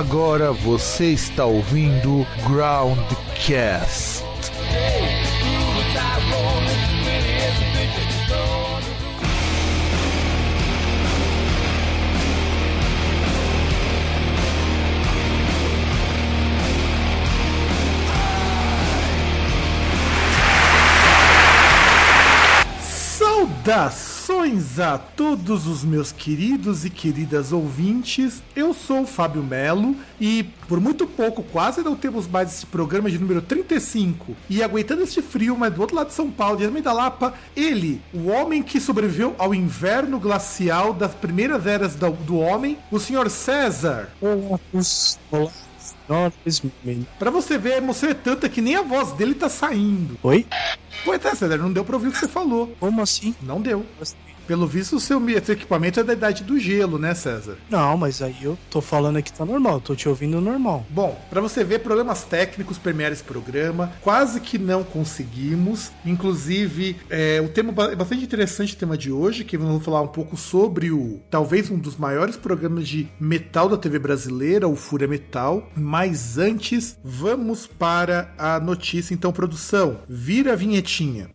Agora você está ouvindo Groundcast. Saudações a todos os meus queridos e queridas ouvintes. Eu sou o Fábio Melo e por muito pouco quase não temos mais esse programa de número 35. E aguentando este frio, mas do outro lado de São Paulo, diretamente da Lapa, ele, o homem que sobreviveu ao inverno glacial das primeiras eras do, do homem, o senhor César. Olá, olá. Pra você ver, a emoção é tanta que nem a voz dele tá saindo. Oi? Pois é, César, não deu pra ouvir o que você falou. Como assim? Não deu. Pelo visto, o seu, equipamento é da idade do gelo, né, César? Não, mas aí eu tô falando aqui tá normal, tô te ouvindo normal. Bom, para você ver, problemas técnicos permearam esse programa. Quase que não conseguimos. Inclusive, é, o tema é bastante interessante o tema de hoje, que vamos falar um pouco sobre o talvez um dos maiores programas de metal da TV brasileira, o Fúria Metal. Mas antes, vamos para a notícia. Então, produção, vira a vinhetinha.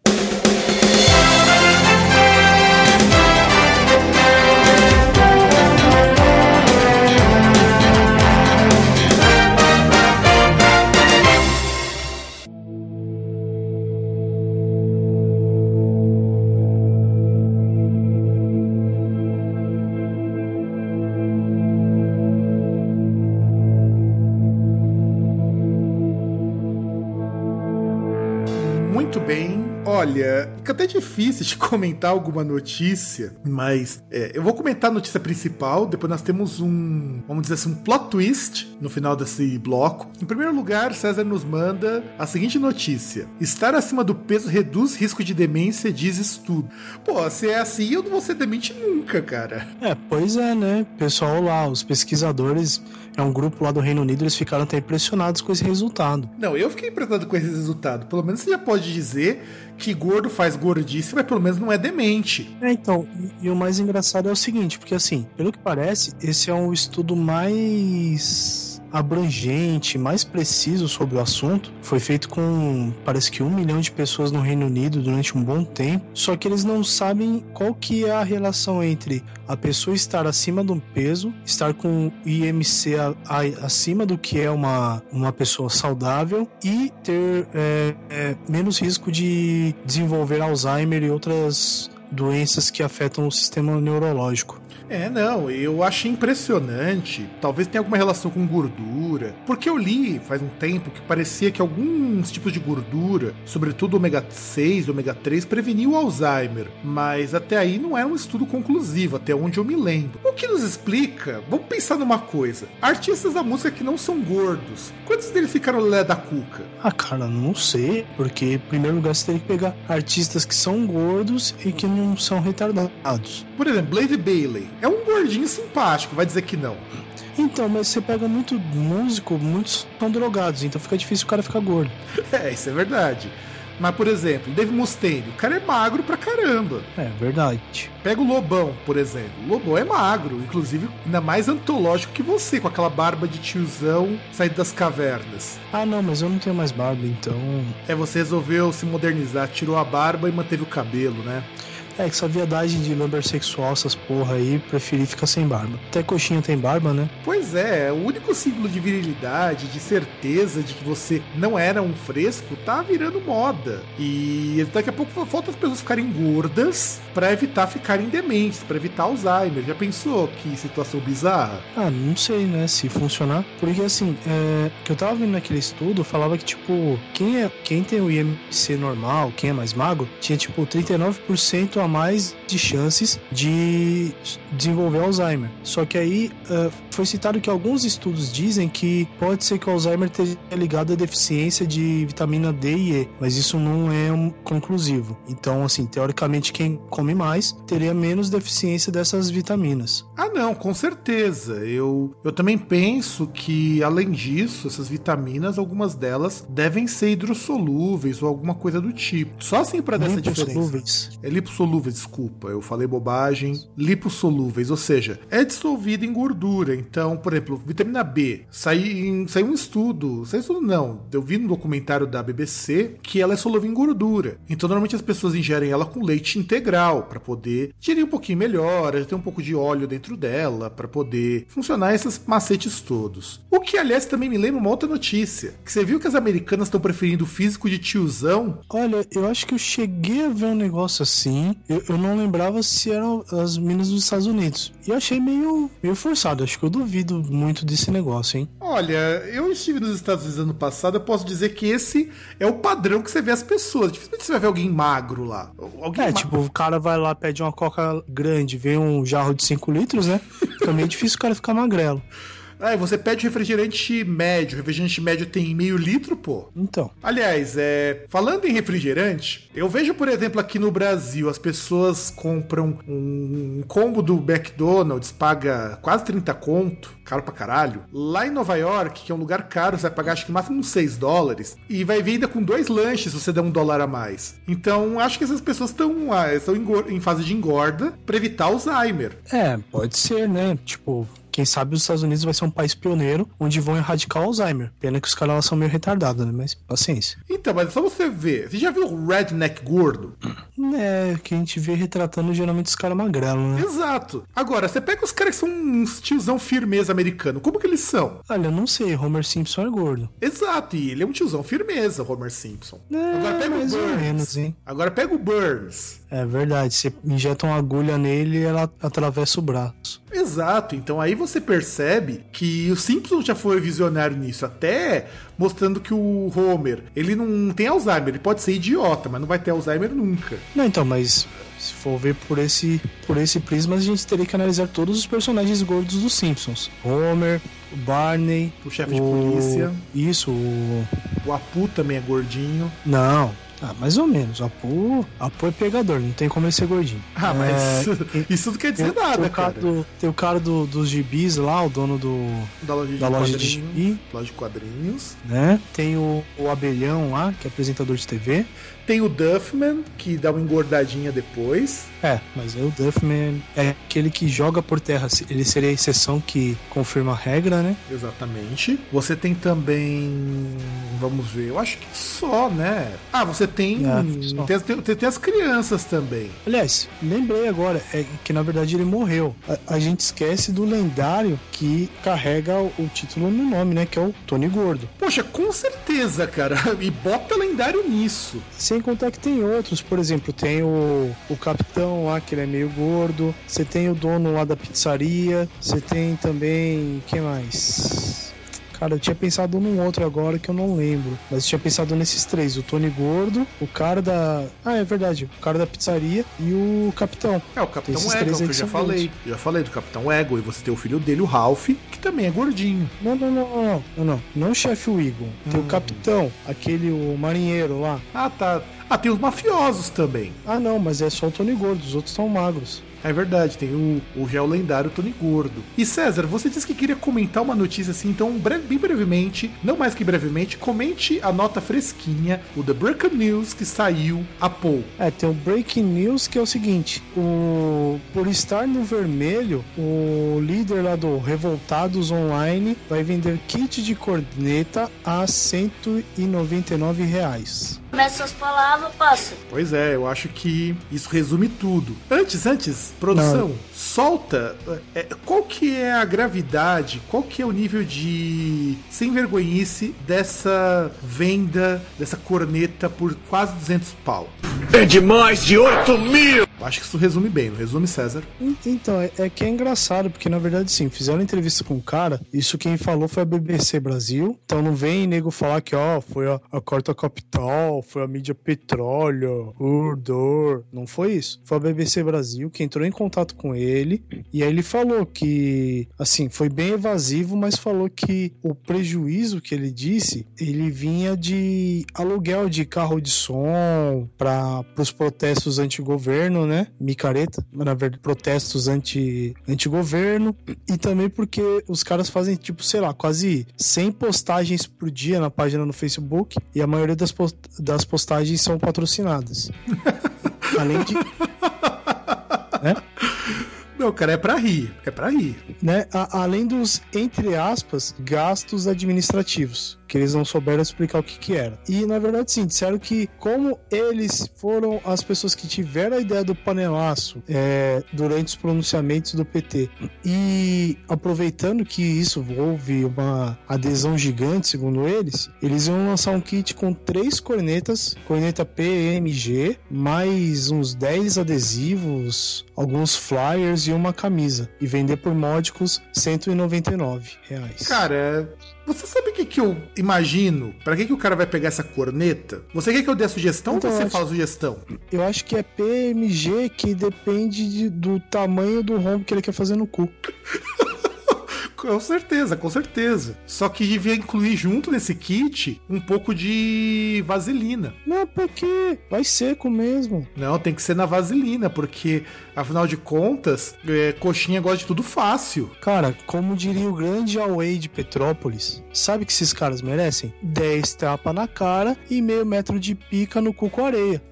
Olha, fica até difícil de comentar alguma notícia, mas é, eu vou comentar a notícia principal. Depois nós temos um, vamos dizer assim, um plot twist no final desse bloco. Em primeiro lugar, César nos manda a seguinte notícia: Estar acima do peso reduz risco de demência, diz estudo. Pô, se é assim, eu não vou ser demente nunca, cara. É, pois é, né? Pessoal lá, os pesquisadores, é um grupo lá do Reino Unido, eles ficaram até impressionados com esse resultado. Não, eu fiquei impressionado com esse resultado. Pelo menos você já pode dizer que gordo faz gordice, mas pelo menos não é demente. É, então, e, e o mais engraçado é o seguinte, porque assim, pelo que parece, esse é um estudo mais abrangente, mais preciso sobre o assunto. Foi feito com, parece que um milhão de pessoas no Reino Unido durante um bom tempo. Só que eles não sabem qual que é a relação entre a pessoa estar acima do peso, estar com IMC a, a, acima do que é uma, uma pessoa saudável e ter é, é, menos risco de desenvolver Alzheimer e outras doenças que afetam o sistema neurológico. É, não, eu achei impressionante. Talvez tenha alguma relação com gordura. Porque eu li faz um tempo que parecia que alguns tipos de gordura, sobretudo ômega 6, ômega 3, preveniam o Alzheimer. Mas até aí não é um estudo conclusivo, até onde eu me lembro. O que nos explica? Vamos pensar numa coisa: artistas da música que não são gordos, quantos deles ficaram lé da cuca? Ah, cara, não sei. Porque, em primeiro lugar, você tem que pegar artistas que são gordos e que não são retardados. Por exemplo, Blaze Bailey. É um gordinho simpático, vai dizer que não. Então, mas você pega muito músico, muitos são drogados, então fica difícil o cara ficar gordo. É, isso é verdade. Mas, por exemplo, Dave Mustaine, o cara é magro pra caramba. É verdade. Pega o Lobão, por exemplo. O Lobão é magro, inclusive ainda mais antológico que você, com aquela barba de tiozão saído das cavernas. Ah, não, mas eu não tenho mais barba, então. É, você resolveu se modernizar, tirou a barba e manteve o cabelo, né? É que essa viadagem de lumber sexual, essas porra aí, preferi ficar sem barba. Até coxinha tem barba, né? Pois é, o único símbolo de virilidade, de certeza de que você não era um fresco, tá virando moda. E daqui a pouco falta as pessoas ficarem gordas para evitar ficarem dementes, para evitar Alzheimer. Já pensou que situação bizarra? Ah, não sei, né, se funcionar. Porque assim, é, que eu tava vendo naquele estudo, falava que, tipo, quem, é, quem tem o IMC normal, quem é mais magro, tinha, tipo, 39% a mais de chances de desenvolver Alzheimer. Só que aí uh, foi citado que alguns estudos dizem que pode ser que o Alzheimer esteja ligado à deficiência de vitamina D e E, mas isso não é um conclusivo. Então, assim, teoricamente, quem come mais teria menos deficiência dessas vitaminas. Ah, não, com certeza. Eu, eu também penso que, além disso, essas vitaminas, algumas delas devem ser hidrossolúveis ou alguma coisa do tipo. Só assim para dar essa diferença. É lipossolúveis, desculpa, eu falei bobagem. Lipossolúveis, ou seja, é dissolvida em gordura. Então, por exemplo, vitamina B. Saiu, saiu um estudo, saiu um estudo não, eu vi no documentário da BBC que ela é solúvel em gordura. Então, normalmente as pessoas ingerem ela com leite integral para poder digerir um pouquinho melhor, ter um pouco de óleo dentro dela para poder funcionar esses macetes todos. O que, aliás, também me lembra uma outra notícia, que você viu que as americanas estão preferindo o físico de tiozão. Olha, eu acho que eu cheguei a ver um negócio assim, eu, eu não lembrava se eram as minas dos Estados Unidos. E eu achei meio, meio forçado, acho que eu duvido muito desse negócio, hein? Olha, eu estive nos Estados Unidos ano passado, eu posso dizer que esse é o padrão que você vê as pessoas. Dificilmente você vai ver alguém magro lá. Alguém é, ma tipo, o cara vai lá, pede uma coca grande, vê um jarro de 5 litros, né? Também é difícil o cara ficar magrelo. Ah, você pede refrigerante médio. refrigerante médio tem meio litro, pô. Então. Aliás, é, falando em refrigerante, eu vejo, por exemplo, aqui no Brasil, as pessoas compram um, combo do McDonald's, paga quase 30 conto, caro pra caralho. Lá em Nova York, que é um lugar caro, você vai pagar acho que máximo uns 6 dólares. E vai vir ainda com dois lanches se você der um dólar a mais. Então, acho que essas pessoas estão ah, estão em fase de engorda para evitar Alzheimer. É, pode ser, né? Tipo, quem sabe os Estados Unidos vai ser um país pioneiro onde vão erradicar o Alzheimer. Pena que os caras são meio retardados, né? Mas paciência. Então, mas é só você ver. Você já viu o redneck gordo? É, que a gente vê retratando geralmente os caras magrelos, né? Exato. Agora, você pega os caras que são uns tiozão firmeza americano. Como que eles são? Olha, eu não sei. Homer Simpson é gordo. Exato. E ele é um tiozão firmeza, Homer Simpson. É, Agora pega o Burns. Menos? Agora pega o Burns. É verdade. Você injeta uma agulha nele e ela atravessa o braço. Exato. Então aí você percebe que o Simpsons já foi visionário nisso, até mostrando que o Homer, ele não tem Alzheimer, ele pode ser idiota, mas não vai ter Alzheimer nunca. Não, então, mas se for ver por esse, por esse prisma, a gente teria que analisar todos os personagens gordos dos Simpsons. Homer, o Barney, o chefe de polícia. Isso, o o Apu também é gordinho. Não, ah, mais ou menos. O Apu, Apu é pegador, não tem como ele ser gordinho. Ah, mas é, isso não quer dizer tem, nada, tem cara. Do, tem o cara do, dos gibis lá, o dono do, da loja de, da loja de gibi. Loja de quadrinhos. Né? Tem o, o Abelhão lá, que é apresentador de TV. Tem o Duffman, que dá uma engordadinha depois. É, mas o Duffman é aquele que joga por terra. Ele seria a exceção que confirma a regra, né? Exatamente. Você tem também. Vamos ver, eu acho que só, né? Ah, você tem. É, tem, tem, tem, as crianças também. Aliás, lembrei agora, é que na verdade ele morreu. A, a gente esquece do lendário que carrega o, o, título no nome, né? Que é o Tony Gordo. Poxa, com certeza, cara. E bota lendário nisso. Sem contar que tem outros, por exemplo, tem o, o capitão lá, que ele é meio gordo. Você tem o dono lá da pizzaria. Você tem também. Quem mais? Cara, eu tinha pensado num outro agora que eu não lembro. Mas eu tinha pensado nesses três: o Tony Gordo, o cara da. Ah, é verdade. O cara da pizzaria e o capitão. É, o capitão Ego, que eu já falei. Eu já falei do capitão Ego. E você tem o filho dele, o Ralph, que também é gordinho. Não, não, não, não. Não, não. Não o chefe Wiggum. Tem hum. o capitão, aquele o marinheiro lá. Ah, tá. Ah, tem os mafiosos também. Ah, não, mas é só o Tony Gordo, os outros são magros. É verdade, tem o, o gel lendário Tony Gordo. E César, você disse que queria comentar uma notícia assim, então breve, bem brevemente, não mais que brevemente, comente a nota fresquinha, o The Breaking News que saiu há pouco. É, tem o Breaking News que é o seguinte, o por estar no vermelho, o líder lá do Revoltados Online vai vender kit de corneta a 199 reais. Começa suas palavras, passa. Pois é, eu acho que isso resume tudo. Antes, antes, produção, Não. solta. É, qual que é a gravidade, qual que é o nível de sem vergonhice dessa venda dessa corneta por quase 200 pau? É de mais de 8 mil! Acho que isso resume bem, não resume, César? Então, é, é, que é engraçado, porque na verdade, sim, fizeram entrevista com o cara, isso quem falou foi a BBC Brasil, então não vem nego falar que, ó, foi a, a Corta Capital, foi a mídia Petróleo, Urdor, não foi isso. Foi a BBC Brasil que entrou em contato com ele, e aí ele falou que, assim, foi bem evasivo, mas falou que o prejuízo que ele disse, ele vinha de aluguel de carro de som para os protestos anti-governo, né? Micareta, na verdade, protestos anti, anti-governo. E também porque os caras fazem, tipo, sei lá, quase 100 postagens por dia na página no Facebook. E a maioria das, post das postagens são patrocinadas. Além de. Não, cara, é pra rir. É pra rir. Né? A- além dos, entre aspas, gastos administrativos. Que eles não souberam explicar o que que era. E, na verdade, sim, disseram que como eles foram as pessoas que tiveram a ideia do panelaço é, durante os pronunciamentos do PT e aproveitando que isso houve uma adesão gigante, segundo eles, eles iam lançar um kit com três cornetas, corneta PMG, mais uns 10 adesivos, alguns flyers e uma camisa, e vender por módicos 199 reais. Cara, você sabe o que, que eu imagino? Pra que, que o cara vai pegar essa corneta? Você quer que eu dê a sugestão Então, ou você acho- fala a sugestão? Eu acho que é PMG que depende de- do tamanho do rombo que ele quer fazer no cu. Com certeza, com certeza. Só que devia incluir junto nesse kit um pouco de vaselina. Não, porque vai seco mesmo. Não, tem que ser na vaselina, porque afinal de contas, é, coxinha gosta de tudo fácil. Cara, como diria o grande Away de Petrópolis, sabe o que esses caras merecem? 10 tapas na cara e meio metro de pica no cu com areia.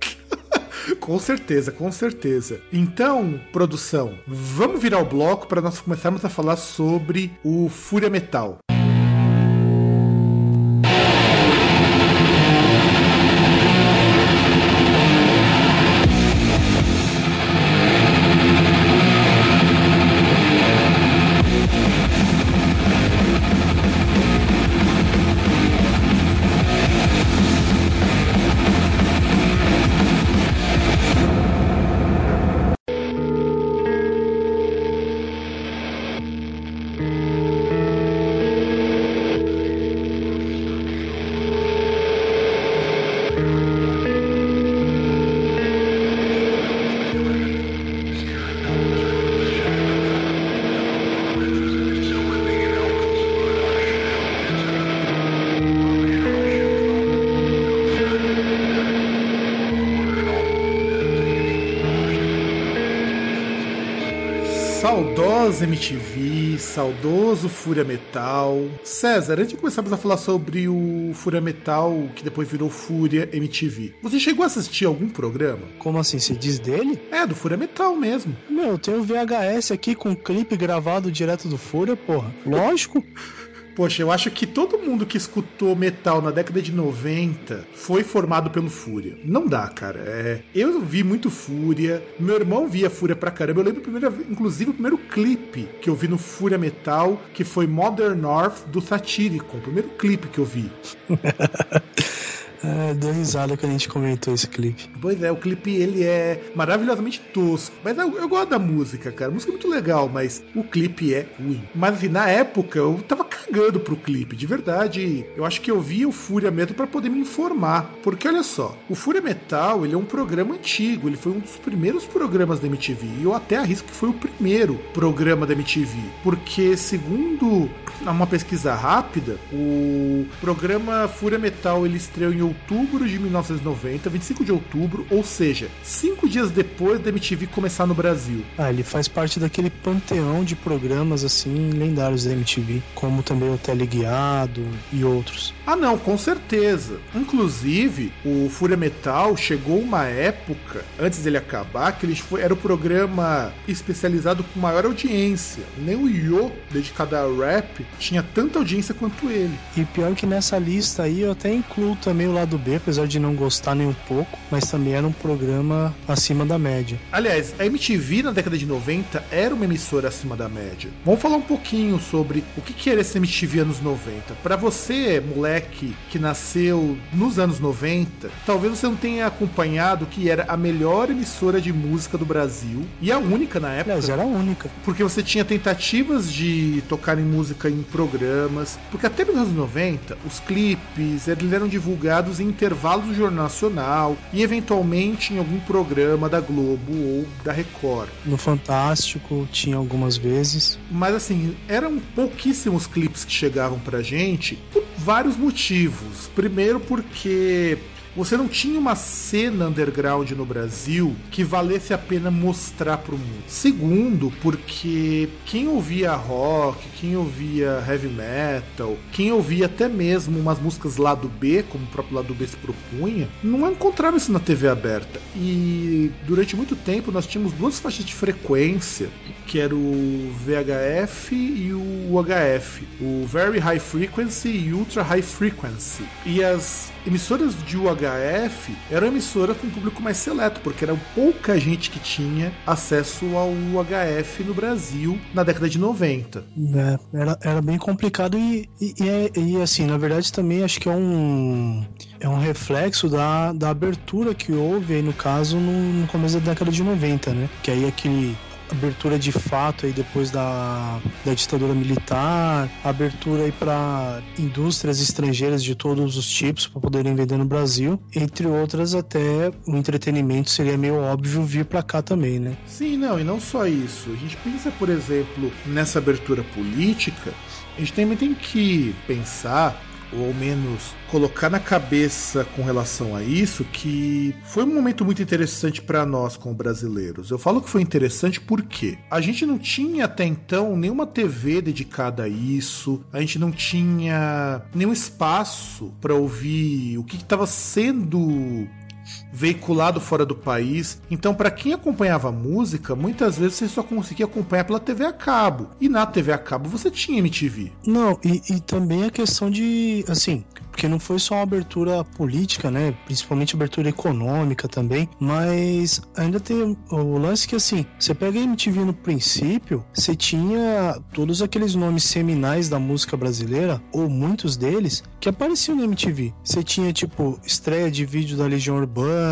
Com certeza, com certeza. Então, produção, vamos virar o bloco para nós começarmos a falar sobre o Fúria Metal. MTV, saudoso Fúria Metal. César, antes de começarmos a falar sobre o Fúria Metal, que depois virou Fúria MTV, você chegou a assistir algum programa? Como assim, você diz dele? É, do Fúria Metal mesmo. Meu, eu tenho VHS aqui com clipe gravado direto do Fúria, porra. Lógico. Poxa, eu acho que todo mundo que escutou metal na década de 90 foi formado pelo Fúria. Não dá, cara. É, eu vi muito Fúria, meu irmão via Fúria pra caramba. Eu lembro, vez- inclusive, o primeiro clipe que eu vi no Fúria Metal, que foi Modern North do Satyricon. O primeiro clipe que eu vi. É, deu risada quando a gente comentou esse clipe. Pois é, o clipe ele é maravilhosamente tosco. Mas eu, eu gosto da música, cara. A música é muito legal, mas o clipe é ruim. Mas assim, na época eu tava cagando pro clipe, de verdade. Eu acho que eu via o Fúria Metal pra poder me informar. Porque olha só, o Fúria Metal ele é um programa antigo, ele foi um dos primeiros programas da MTV. E eu até arrisco que foi o primeiro programa da MTV. Porque, segundo uma pesquisa rápida, o programa Fúria Metal ele estreou em outubro de 1990, 25 de outubro, ou seja, cinco dias depois da MTV começar no Brasil. Ah, ele faz parte daquele panteão de programas assim lendários da MTV, como também o Teleguiado e outros. Ah, não, com certeza. Inclusive, o Fúria Metal chegou uma época, antes dele acabar, que ele foi, era o programa especializado com maior audiência. Nem o Yo, dedicado a rap, tinha tanta audiência quanto ele. E pior que nessa lista aí eu até incluo também o lado B, apesar de não gostar nem um pouco, mas também era um programa acima da média. Aliás, a MTV na década de 90 era uma emissora acima da média. Vamos falar um pouquinho sobre o que era esse MTV anos 90. Pra você, moleque que nasceu nos anos 90, talvez você não tenha acompanhado que era a melhor emissora de música do Brasil e a única na época. Aliás, era a única. Porque você tinha tentativas de tocar em música em programas. Porque até nos anos 90, os clipes eles eram divulgados em intervalos do Jornal Nacional e eventualmente em algum programa da Globo ou da Record. No Fantástico tinha algumas vezes. Mas assim, eram pouquíssimos clipes que chegavam pra gente por vários motivos. Primeiro porque você não tinha uma cena underground no Brasil que valesse a pena mostrar pro mundo. Segundo, porque quem ouvia rock, quem ouvia heavy metal, quem ouvia até mesmo umas músicas lado B, como o próprio lado B se propunha, não encontrava isso na TV aberta. E durante muito tempo nós tínhamos duas faixas de frequência, que era o VHF e o UHF, o Very High Frequency e Ultra High Frequency. E as emissoras de UHF eram emissoras com público mais seleto, porque era pouca gente que tinha acesso ao UHF no Brasil na década de 90. É, era, era bem complicado e, e, e, é, e, assim, na verdade também acho que é um, é um reflexo da, da abertura que houve aí no caso no, no começo da década de 90, né? Que aí aquele abertura de fato aí depois da, da ditadura militar, abertura aí para indústrias estrangeiras de todos os tipos para poderem vender no Brasil, entre outras até o entretenimento seria meio óbvio vir para cá também, né? Sim, não, e não só isso. A gente pensa, por exemplo, nessa abertura política, a gente também tem que pensar ou ao menos colocar na cabeça com relação a isso, que foi um momento muito interessante para nós como brasileiros. Eu falo que foi interessante porque a gente não tinha até então nenhuma TV dedicada a isso, a gente não tinha nenhum espaço para ouvir o que estava sendo veiculado fora do país. Então, para quem acompanhava música, muitas vezes você só conseguia acompanhar pela TV a cabo. E na TV a cabo você tinha MTV. Não, e, e também a questão de, assim, porque não foi só uma abertura política, né? Principalmente abertura econômica também, mas ainda tem o lance que assim, você pega a MTV no princípio, você tinha todos aqueles nomes seminais da música brasileira, ou muitos deles, que apareciam na MTV. Você tinha tipo estreia de vídeo da Legião Urbana,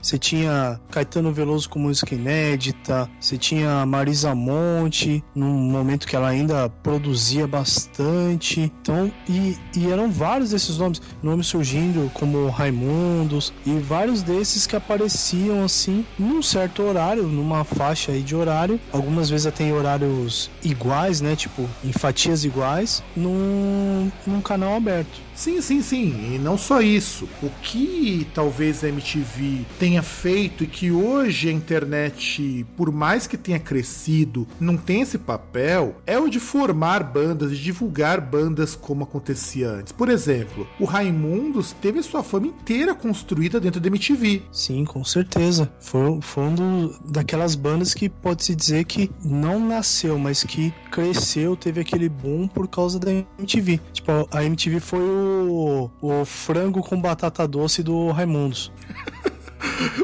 você tinha Caetano Veloso com música inédita, você tinha Marisa Monte, num momento que ela ainda produzia bastante. Então, e, e eram vários desses nomes, nomes surgindo como Raimundos e vários desses que apareciam assim num certo horário, numa faixa aí de horário, algumas vezes até em horários iguais, né, tipo em fatias iguais, num, num canal aberto. Sim, sim, sim. E não só isso. O que talvez a MTV tenha feito e que hoje a internet, por mais que tenha crescido, não tem esse papel, é o de formar bandas, de divulgar bandas como acontecia antes. Por exemplo, o Raimundos teve sua fama inteira construída dentro da MTV. Sim, com certeza. Foi, foi um daquelas bandas que pode-se dizer que não nasceu, mas que cresceu, teve aquele boom por causa da MTV. Tipo, a MTV foi o o, frango com batata doce do Raimundos.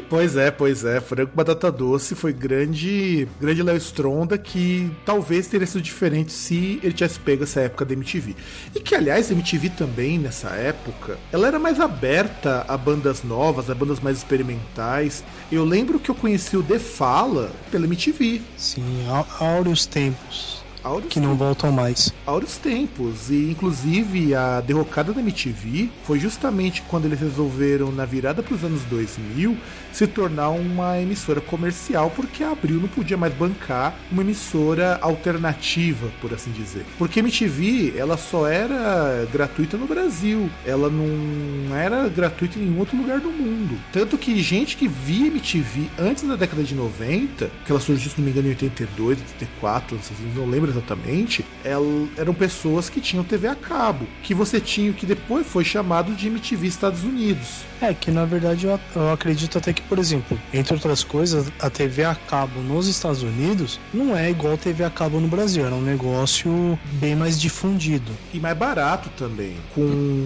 Pois é, pois é. Frango Batata Doce foi grande, grande Léo Stronda que talvez teria sido diferente se ele tivesse pego essa época da MTV. E que, aliás, a MTV também, nessa época, ela era mais aberta a bandas novas, a bandas mais experimentais. Eu lembro que eu conheci o The Fala pela MTV. Sim, áureos tempos. Áureos que não voltam mais. Áureos tempos. E inclusive a derrocada da MTV foi justamente quando eles resolveram, na virada para os anos 2000, se tornar uma emissora comercial, porque a Abril não podia mais bancar uma emissora alternativa, por assim dizer. Porque a MTV, ela só era gratuita no Brasil. Ela não era gratuita em nenhum outro lugar do mundo. Tanto que gente que via MTV antes da década de 90, que ela surgiu, se não me engano, em 82, 84, não lembro exatamente, eram pessoas que tinham TV a cabo, que você tinha o que depois foi chamado de MTV Estados Unidos. É, que na verdade eu, eu acredito até que, por exemplo, entre outras coisas, a TV a cabo nos Estados Unidos não é igual a TV a cabo no Brasil, era um negócio bem mais difundido. E mais barato também. Com...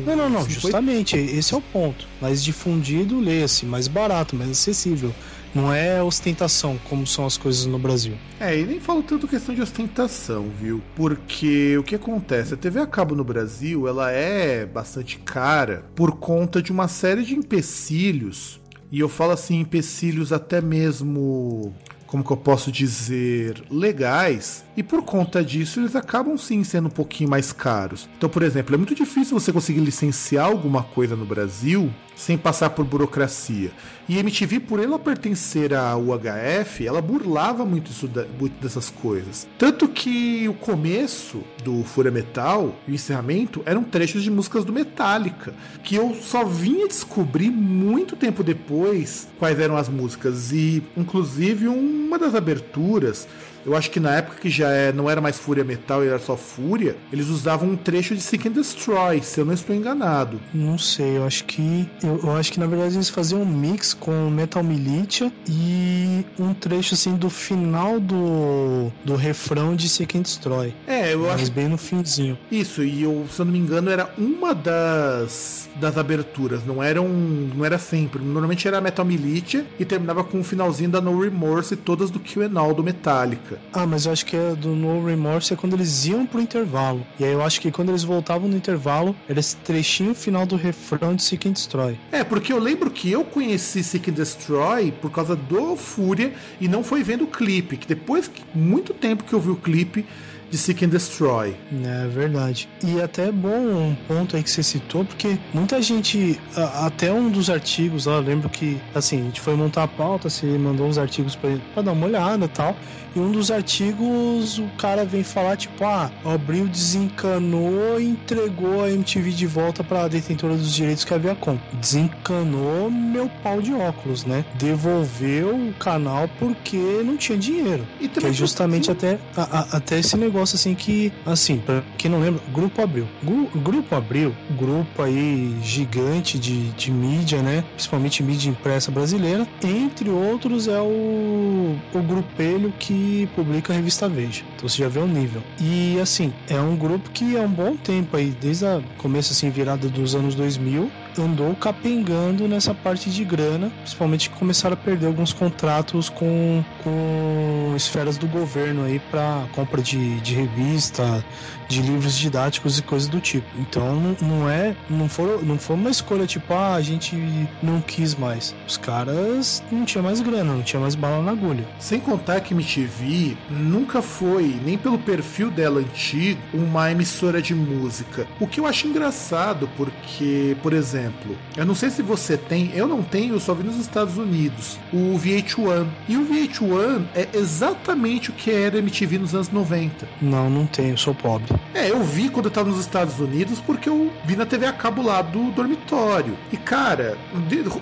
Não, não, não, justamente, esse é o ponto. Mais difundido, leia-se, mais barato, mais acessível. Não é ostentação, como são as coisas no Brasil. É, e nem falo tanto questão de ostentação, viu? Porque o que acontece? A TV a cabo no Brasil, ela é bastante cara por conta de uma série de empecilhos. E eu falo assim, empecilhos até mesmo, como que eu posso dizer, legais E por conta disso, eles acabam sim sendo um pouquinho mais caros. Então, por exemplo, é muito difícil você conseguir licenciar alguma coisa no Brasil sem passar por burocracia. E MTV, por ela pertencer à UHF, ela burlava muito, isso, muito dessas coisas. Tanto que o começo do Fúria Metal, o encerramento, eram trechos de músicas do Metallica, que eu só vinha descobrir muito tempo depois quais eram as músicas. E, inclusive, uma das aberturas eu acho que na época que já é, não era mais Fúria Metal, era só Fúria, eles usavam um trecho de Seek and Destroy, se eu não estou enganado. Não sei, eu acho que. Eu, eu acho que na verdade eles faziam um mix com Metal Militia e um trecho assim do final do, do refrão de Seek and Destroy. É, eu Mas acho. bem no finzinho. Isso, e eu, se eu não me engano, era uma das, das aberturas, não era um, não era sempre. Normalmente era Metal Militia e terminava com o finalzinho da No Remorse e todas do Kill and All do Metallica. Ah, mas eu acho que é do No Remorse é quando eles iam pro intervalo. E aí eu acho que quando eles voltavam no intervalo, era esse trechinho final do refrão de Seek and Destroy. É, porque eu lembro que eu conheci Seek and Destroy por causa do Fúria e não foi vendo o clipe, que depois, muito tempo que eu vi o clipe de Seek and Destroy. É verdade. E até é bom um ponto aí que você citou, porque muita gente, a- até um dos artigos lá, eu lembro que, assim, a gente foi montar a pauta, você mandou uns artigos pra, pra dar uma olhada e tal. E um dos artigos, o cara vem falar, tipo, ah, o Abril desencanou e entregou a MTV de volta pra detentora dos direitos que havia com. Desencanou meu pau de óculos, né? Devolveu o canal porque não tinha dinheiro. E Que é justamente até, a- a- até esse negócio assim que, assim, pra quem não lembra, Grupo Abril. Gru- Grupo Abril, grupo aí gigante de, de mídia, né? Principalmente mídia impressa brasileira. Entre outros é o, o grupelho que publica a revista Veja. Então você já vê o nível. E assim, é um grupo que há um bom tempo aí, desde o começo assim, virada dos anos 2000, andou capengando nessa parte de grana, principalmente que começaram a perder alguns contratos com, com esferas do governo aí para compra de, de revista, de livros didáticos e coisas do tipo. Então não, é, não foi, não foi uma escolha tipo, ah, a gente não quis mais. Os caras não tinha mais grana, não tinha mais bala na agulha. Sem contar que MTV nunca foi, nem pelo perfil dela antigo, uma emissora de música. O que eu acho engraçado, porque, por exemplo, eu não sei se você tem, eu não tenho, eu só vi nos Estados Unidos, o VH1. E o VH1 é exatamente o que era MTV nos anos 90. Não, não tenho, sou pobre. É, eu vi quando eu tava nos Estados Unidos porque eu vi na TV a cabo lá do dormitório. E, cara,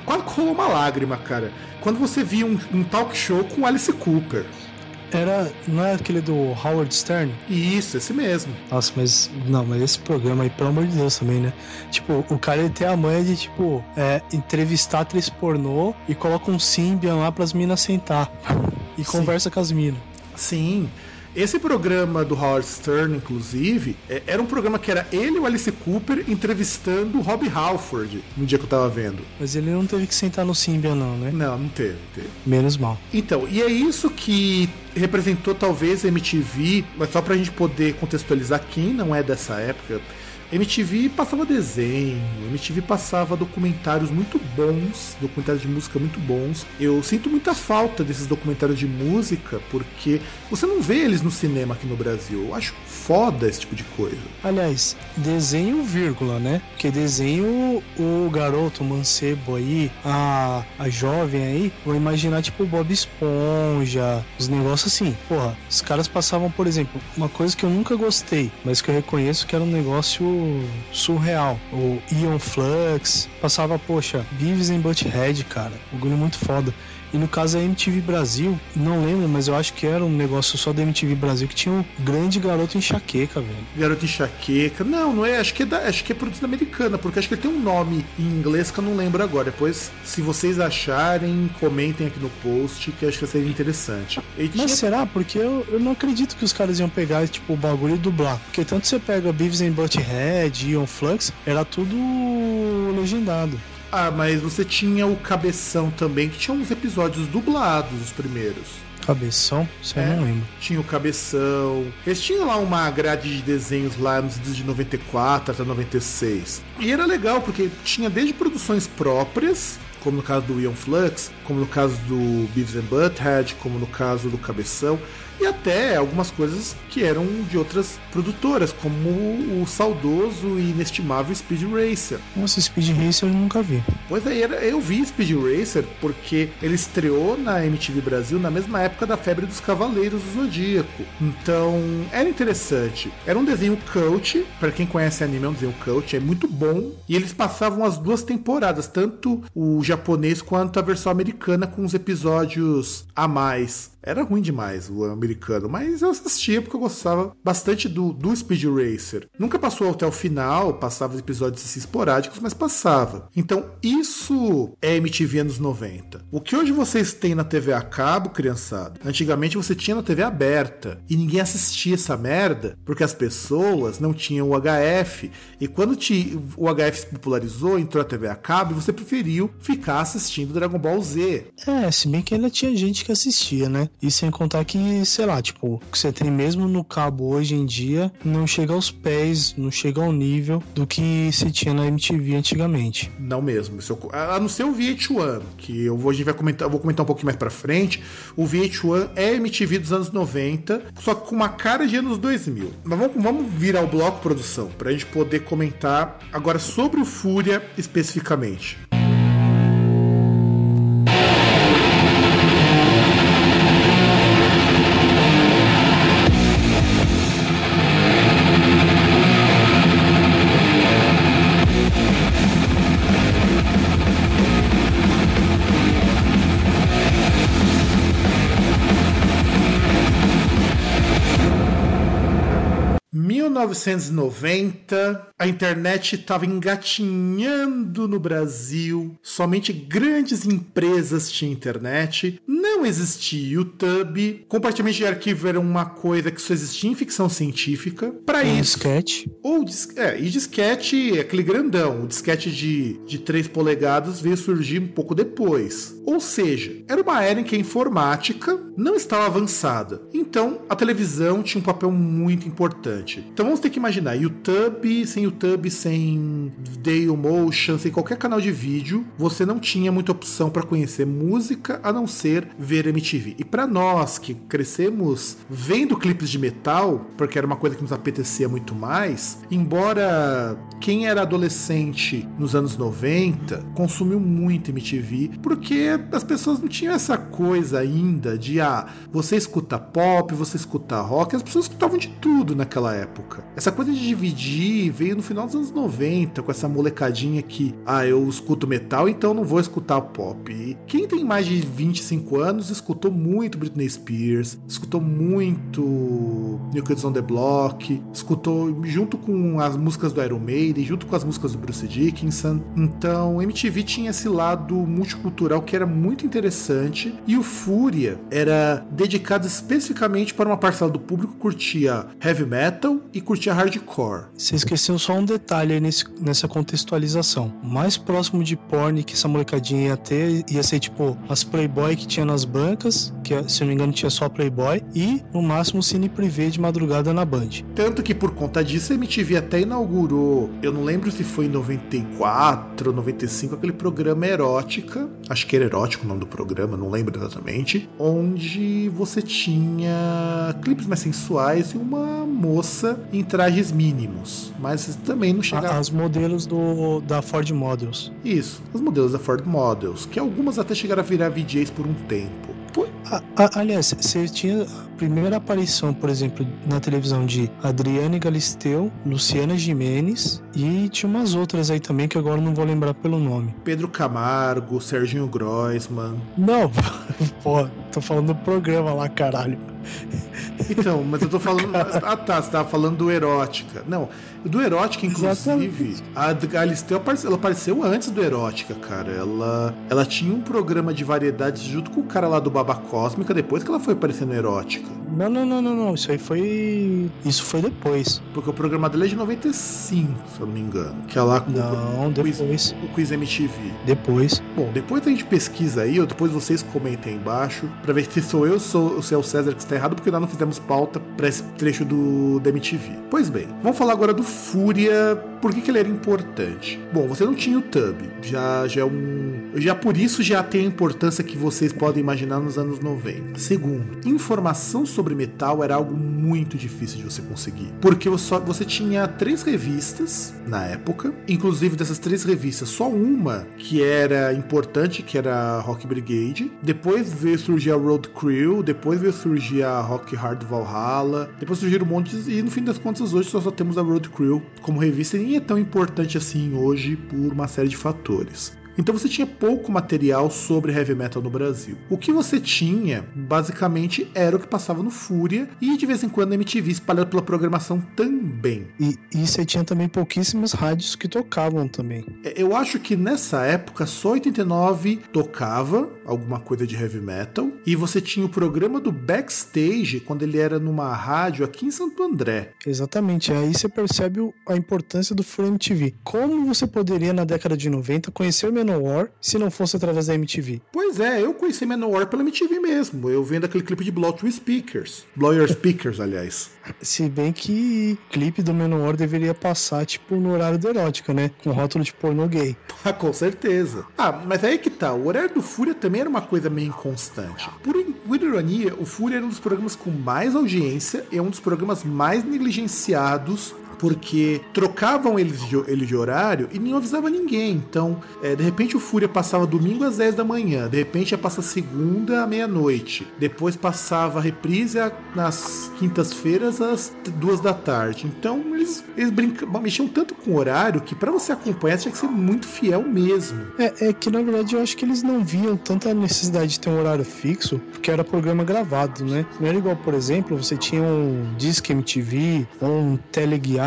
quase que rolou uma lágrima, cara. Quando você via um, um talk show com Alice Cooper. Era, não é aquele do Howard Stern? Isso, esse mesmo. Nossa, mas não, mas esse programa aí, pelo amor de Deus também, né? Tipo, o cara ele tem a manha de, tipo, é, entrevistar atriz pornô e coloca um Symbian lá pras minas sentar. E Sim. conversa com as minas. Sim. Esse programa do Howard Stern, inclusive, é- era um programa que era ele e o Alice Cooper entrevistando o Rob Halford no dia que eu tava vendo. Mas ele não teve que sentar no Symbian, não, né? Não, não teve, teve. Menos mal. Então, e é isso que representou talvez a MTV, mas só pra gente poder contextualizar quem não é dessa época. MTV passava desenho, MTV passava documentários muito bons, documentários de música muito bons. Eu sinto muita falta desses documentários de música, porque você não vê eles no cinema aqui no Brasil. Eu acho foda esse tipo de coisa. Aliás, desenho vírgula, né? Porque desenho o garoto, o mancebo aí, a, a jovem aí, vou imaginar tipo Bob Esponja, os negócios assim. Porra, os caras passavam, por exemplo, uma coisa que eu nunca gostei, mas que eu reconheço que era um negócio surreal. O Ion Flux, passava, poxa, Beavis and Butthead, cara. Um bagulho muito foda. E no caso a MTV Brasil, não lembro, mas eu acho que era um negócio só da MTV Brasil que tinha um grande garoto enxaqueca, velho. Garoto Enxaqueca. Não, não é. Acho que é, da, acho que é produção americana, porque acho que ele tem um nome em inglês que eu não lembro agora. Depois, se vocês acharem, comentem aqui no post, que acho que seria interessante. Ele Mas tinha- será? Porque eu, eu não acredito que os caras iam pegar, tipo, o bagulho e dublar. Porque tanto você pega Beavis and Butthead, Ion Flux, era tudo legendado. Ah, mas você tinha o Cabeção também, que tinha uns episódios dublados, os primeiros. Cabeção? Eu É. não lembro. Tinha o Cabeção. Eles tinham lá uma grade de desenhos lá nos de 94 até 96. E era legal, porque tinha desde produções próprias, como no caso do Ion Flux, como no caso do Beavis and Butthead, como no caso do Cabeção. E até algumas coisas que eram de outras produtoras, como o saudoso e inestimável Speed Racer. Nossa, Speed Racer eu nunca vi. Pois é, eu vi Speed Racer porque ele estreou na MTV Brasil na mesma época da febre dos Cavaleiros do Zodíaco. Então, era interessante. Era um desenho cult, para quem conhece anime é um desenho cult, é muito bom. E eles passavam as duas temporadas, tanto o japonês quanto a versão americana com os episódios a mais. Era ruim demais o americano, mas eu assistia porque eu gostava bastante do, do Speed Racer. Nunca passou até o final, passava episódios assim, esporádicos, mas passava. Então, isso é MTV anos 90. O que hoje vocês têm na TV a cabo, criançada, antigamente você tinha na TV aberta e ninguém assistia essa merda porque as pessoas não tinham o HF. E quando te, o HF se popularizou, entrou a TV a cabo e você preferiu ficar assistindo Dragon Ball Z. É, se bem que ainda tinha gente que assistia, né? E sem contar que, sei lá, tipo, o que você tem mesmo no cabo hoje em dia não chega aos pés, não chega ao nível do que se tinha na MTV antigamente. Não mesmo. A não ser o VH1, que eu vou, a gente vai comentar, vou comentar um pouquinho mais pra frente. O VH1 é MTV dos anos 90, só que com uma cara de anos 2000. Mas vamos, vamos virar o bloco produção, pra gente poder comentar agora sobre o Fúria especificamente. 1990, a internet estava engatinhando no Brasil, somente grandes empresas tinham internet, não existia YouTube, compartilhamento de arquivo era uma coisa que só existia em ficção científica. Para isso. Disquete. Ou é, e disquete, é aquele grandão, o disquete de, de 3 polegadas veio surgir um pouco depois. Ou seja, era uma era em que a informática não estava avançada. Então, a televisão tinha um papel muito importante. Então, vamos ter que imaginar YouTube sem YouTube, sem Dailymotion, sem qualquer canal de vídeo, você não tinha muita opção para conhecer música a não ser ver MTV. E para nós que crescemos vendo clipes de metal, porque era uma coisa que nos apetecia muito mais, embora quem era adolescente nos anos 90 consumiu muito MTV, porque as pessoas não tinham essa coisa ainda de ah, você escuta pop, você escuta rock, as pessoas escutavam de tudo naquela época. Essa coisa de dividir veio no final dos anos 90, com essa molecadinha que, ah, eu escuto metal, então não vou escutar pop. E quem tem mais de 25 anos escutou muito Britney Spears, escutou muito New Kids on the Block, escutou junto com as músicas do Iron Maiden, junto com as músicas do Bruce Dickinson. Então, MTV tinha esse lado multicultural que era muito interessante e o Fúria era dedicado especificamente para uma parcela do público que curtia heavy metal e curtia hardcore. Você esqueceu só um detalhe aí nesse, nessa contextualização. Mais próximo de porn que essa molecadinha ia ter ia ser tipo as Playboy que tinha nas bancas, que se eu não me engano tinha só Playboy, e no máximo cine privê de madrugada na Band. Tanto que por conta disso a MTV até inaugurou, eu não lembro se foi em 94 ou 95, aquele programa Erótica, acho que era Erótico o nome do programa, não lembro exatamente, onde você tinha clipes mais sensuais e uma moça em trajes mínimos, mas também não chegava. As modelos do, da Ford Models. Isso, os modelos da Ford Models, que algumas até chegaram a virar VJs por um tempo. A, a, aliás, você tinha primeira aparição, por exemplo, na televisão de Adriane Galisteu, Luciana Jimenez e tinha umas outras aí também que agora não vou lembrar pelo nome. Pedro Camargo, Serginho Groisman. Não, pô, tô falando do programa lá, caralho. Então, mas eu tô falando. Ah tá, você tava falando do erótica. Não, do Erótica, inclusive, a Galisteu ela apareceu antes do Erótica, cara. Ela, ela tinha um programa de variedades junto com o cara lá do Baba Cósmica, depois que ela foi aparecer no Erótica. Não, não, não, não, não. Isso aí foi. Isso foi depois. Porque o programa dele é de 95, se eu não me engano. Que é lá com não, o, depois. Quiz, o Quiz MTV. Depois. Bom, depois a gente pesquisa aí, ou depois vocês comentem aí embaixo, pra ver se sou eu ou se é o César que está errado, porque nós não fizemos pauta pra esse trecho do, do MTV. Pois bem, vamos falar agora do Fúria, por que, que ele era importante? Bom, você não tinha o Tub, já, já é um. Já por isso já tem a importância que vocês podem imaginar nos anos 90. Segundo, informação sobre sobre metal era algo muito difícil de você conseguir. Porque você, você tinha três revistas na época, inclusive dessas três revistas, só uma que era importante, que era Rock Brigade. Depois veio surgir a Road Crew, depois veio surgir a Rock Hard Valhalla, depois surgiram um monte, e no fim das contas hoje só, só temos a Road Crew como revista e nem é tão importante assim hoje por uma série de fatores. Então você tinha pouco material sobre heavy metal no Brasil. O que você tinha, basicamente, era o que passava no Fúria e de vez em quando na MTV espalhado pela programação também. E, e você tinha também pouquíssimas rádios que tocavam também. É, eu acho que nessa época só 89 tocava alguma coisa de heavy metal e você tinha o programa do Backstage quando ele era numa rádio aqui em Santo André. Exatamente, aí você percebe a importância do Fúria MTV. Como você poderia na década de 90 conhecer o Manowar se não fosse através da MTV? Pois é, eu conheci Manowar pela MTV mesmo. Eu vendo aquele clipe de Blow Your Speakers. Blow Your Speakers, aliás. Se bem que o clipe do Manowar deveria passar, tipo, no horário da erótica, né? Com rótulo de pornô gay. Ah, com certeza. Ah, mas aí que tá. O horário do Fúria também era uma coisa meio inconstante. Por, por ironia, o Fúria era um dos programas com mais audiência e é um dos programas mais negligenciados porque trocavam eles de, ele de horário e não avisava ninguém. Então, é, de repente o Fúria passava domingo às 10 da manhã, de repente ia passar segunda à meia-noite, depois passava a reprise nas quintas-feiras às duas da tarde. Então, eles, eles brincavam, mexiam tanto com o horário que para você acompanhar tinha que ser muito fiel mesmo. É, é que na verdade eu acho que eles não viam tanta necessidade de ter um horário fixo, porque era programa gravado, né? Não era igual, por exemplo, você tinha um Disque MTV ou um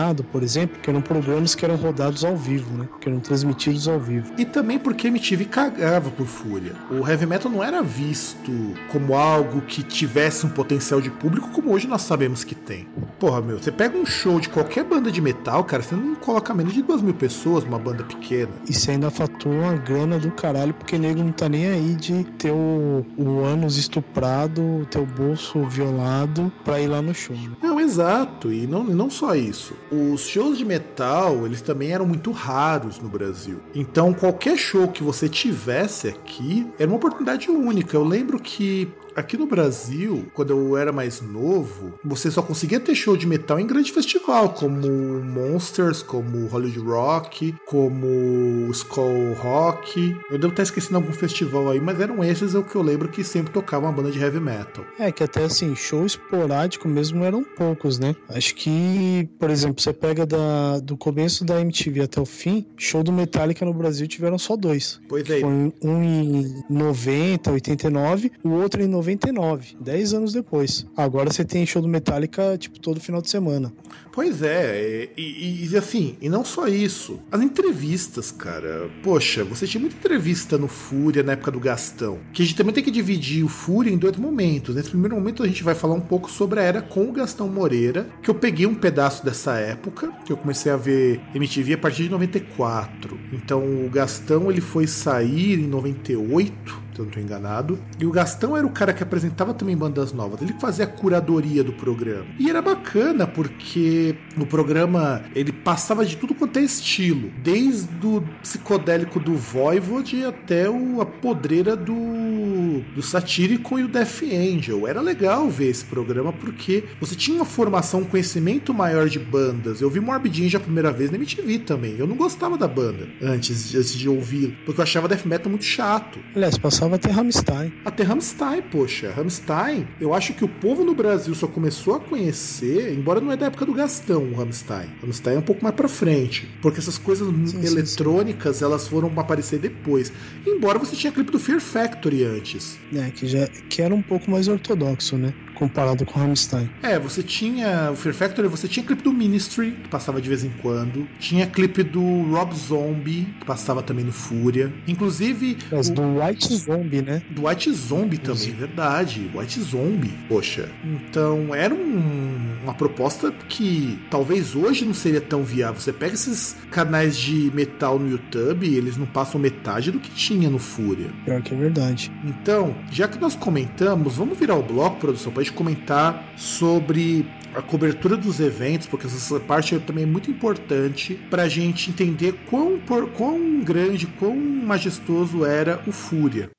teleguiado por exemplo, que eram programas que eram rodados ao vivo, né? Que eram transmitidos ao vivo. E também porque a MTV cagava por Fúria. O heavy metal não era visto como algo que tivesse um potencial de público como hoje nós sabemos que tem. Porra, meu, você pega um show de qualquer banda de metal, cara, você não coloca menos de duas mil pessoas numa banda pequena. E você ainda fatura uma grana do caralho, porque nego não tá nem aí de ter o, o ânus estuprado, o bolso violado pra ir lá no show. Né? Não, exato. E não, e não só isso os shows de metal, eles também eram muito raros no Brasil. Então, qualquer show que você tivesse aqui era uma oportunidade única. Eu lembro que Aqui no Brasil, quando eu era mais novo, você só conseguia ter show de metal em grande festival, como Monsters, como Hollywood Rock, como Skull Rock. Eu devo estar esquecendo algum festival aí, mas eram esses o que eu lembro que sempre tocava uma banda de heavy metal. É, que até assim, show esporádico mesmo eram poucos, né? Acho que, por exemplo, você pega da, do começo da MTV até o fim, show do Metallica no Brasil tiveram só dois. Pois é. Foi um em 90, 89, o outro em 90 99, 10 anos depois. Agora você tem show do Metallica, tipo, todo final de semana. Pois é, e, e, assim, e não só isso. As entrevistas, cara. Poxa, você tinha muita entrevista no Fúria na época do Gastão. Que a gente também tem que dividir o Fúria em dois momentos. Nesse primeiro momento a gente vai falar um pouco sobre a era com o Gastão Moreira, que eu peguei um pedaço dessa época, que eu comecei a ver MTV a partir de 94. Então o Gastão ele foi sair em 98 se eu não estou enganado. E o Gastão era o cara que apresentava também bandas novas. Ele fazia a curadoria do programa. E era bacana porque o programa ele passava de tudo quanto é estilo, desde o psicodélico do Voivod até o, a podreira do, do satírico e o Death Angel. Era legal ver esse programa porque você tinha uma formação, um conhecimento maior de bandas. Eu vi Morbid Angel a primeira vez na MTV também. Eu não gostava da banda antes, antes de ouvir, porque eu achava Death Metal muito chato. Aliás, passava passava até Rammstein. Até Rammstein, poxa. Rammstein, eu acho que o povo no Brasil só começou a conhecer, embora não é da época do Gastão, o Rammstein. Rammstein é um pouco mais pra frente. Porque essas coisas sim, eletrônicas, sim, sim. elas foram aparecer depois. Embora você tinha clipe do Fear Factory antes. É, que, já, que era um pouco mais ortodoxo, né? Comparado com Rammstein. É, você tinha o Fear Factory, você tinha clipe do Ministry, que passava de vez em quando. Tinha clipe do Rob Zombie, que passava também no Fúria. Inclusive. Mas o... do White Zombie, né? Do White Zombie também, verdade. White Zombie, poxa. Então, era um, uma proposta que talvez hoje não seria tão viável. Você pega esses canais de metal no YouTube, eles não passam metade do que tinha no Fúria. Pior que é verdade. Então, já que nós comentamos, vamos virar o bloco, produção, pra gente comentar sobre a cobertura dos eventos, porque essa parte também é muito importante para a gente entender quão, quão grande, quão majestoso era o Fúria.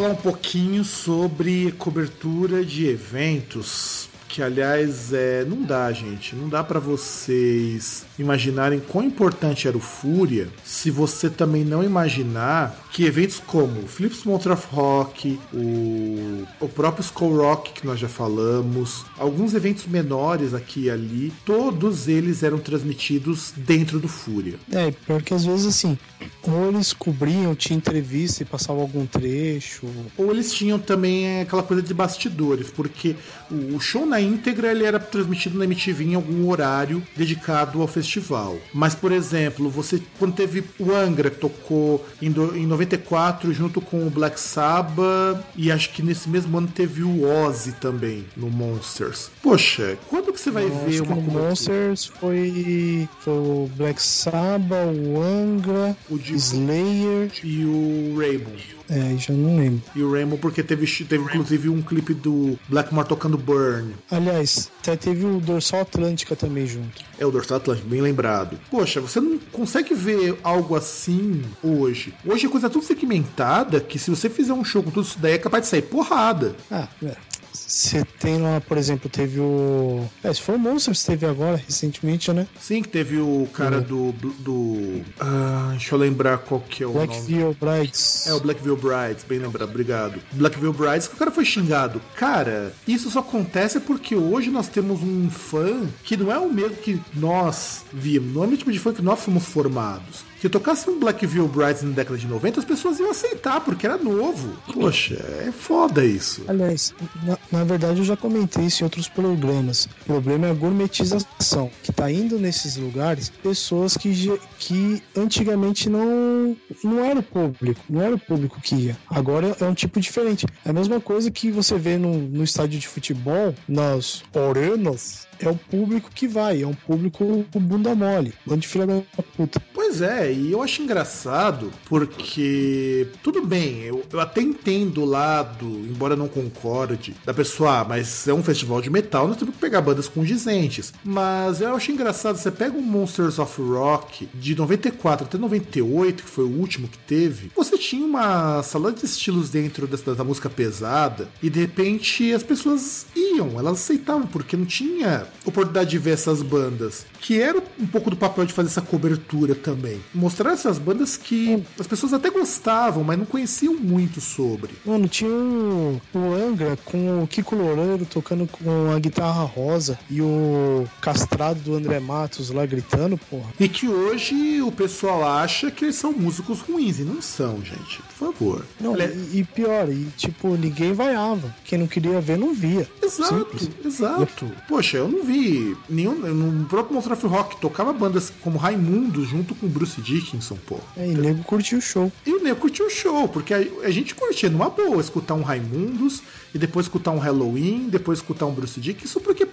Falar um pouquinho sobre cobertura de eventos que aliás é, não dá, gente, não dá para vocês imaginarem quão importante era o Fúria se você também não imaginar que eventos como o Philips Montraf Rock, o, o próprio Skull Rock que nós já falamos, alguns eventos menores aqui e ali, todos eles eram transmitidos dentro do Fúria. É, porque às vezes assim, ou eles cobriam, tinha entrevista e passavam algum trecho. Ou eles tinham também aquela coisa de bastidores, porque o show na íntegra ele era transmitido na MTV em algum horário dedicado ao festival. Mas, por exemplo, você quando teve o Angra que tocou em, do, em 94 junto com o Black Sabbath e acho que nesse mesmo ano teve o Ozzy também no Monsters. Poxa, quando que você vai Eu ver uma que no? Monsters foi, foi o Black Sabbath, o Angra, O Slayer. e o Rainbow. É, já não lembro. E o Rainbow porque teve, teve inclusive um clipe do Blackmore tocando Burn. Aliás, até teve o Dorsal Atlântica também junto. É o Dorsal Atlântico, bem lembrado. Poxa, você não consegue ver algo assim hoje. Hoje a coisa é tudo segmentada que se você fizer um show com tudo isso daí é capaz de sair porrada. Ah, é. Você tem lá, por exemplo, teve o. É, se for o Monsters, teve agora, recentemente, né? Sim, que teve o cara do. do. Ah, deixa eu lembrar qual que é o nome. Blackville Brides. É o Blackville Brides, bem lembrado, obrigado. Blackville Brides, que o cara foi xingado. Cara, isso só acontece porque hoje nós temos um fã que não é o mesmo que nós vimos, não é o tipo de fã que nós fomos formados. Se tocasse um Blackville Brides na década de 90, as pessoas iam aceitar, porque era novo. Poxa, é foda isso. Aliás, na, na verdade eu já comentei isso em outros programas. O problema é a gourmetização, que tá indo nesses lugares pessoas que, que antigamente não, não era o público, não era o público que ia. Agora é um tipo diferente. É a mesma coisa que você vê no, no estádio de futebol, nas arenas. É o público que vai, é um público bunda mole, bando de filha da puta. Pois é, e eu acho engraçado porque, tudo bem, eu, eu até entendo o lado, embora não concorde, da pessoa, ah, mas é um festival de metal, nós temos que pegar bandas condizentes. Mas eu acho engraçado, você pega o Monsters of Rock de 94 até 98, que foi o último que teve, você tinha uma sala de estilos dentro dessa, da música pesada, e de repente as pessoas iam, elas aceitavam, porque não tinha oportunidade de ver essas bandas, que era um pouco do papel de fazer essa cobertura também. Mostrar essas bandas que as pessoas até gostavam, mas não conheciam muito sobre. Mano, tinha o, o Angra com o Kiko Loureiro tocando com a guitarra rosa e o castrado do André Matos lá gritando, porra. E que hoje o pessoal acha que eles são músicos ruins, e não são, gente. Por favor. Não, Olha, e, e pior, e tipo, ninguém vaiava. Quem não queria ver, não via. Exato, Simples. exato. Poxa, eu não vi nenhum. No próprio Monster of Rock tocava bandas como Raimundo junto com Bruce Dickinson, pô. É, e nego curtiu o show. E o Nego curtiu o show, porque a, a gente curtia numa boa escutar um Raimundos, e depois escutar um Halloween, depois escutar um Bruce Dickinson, porque,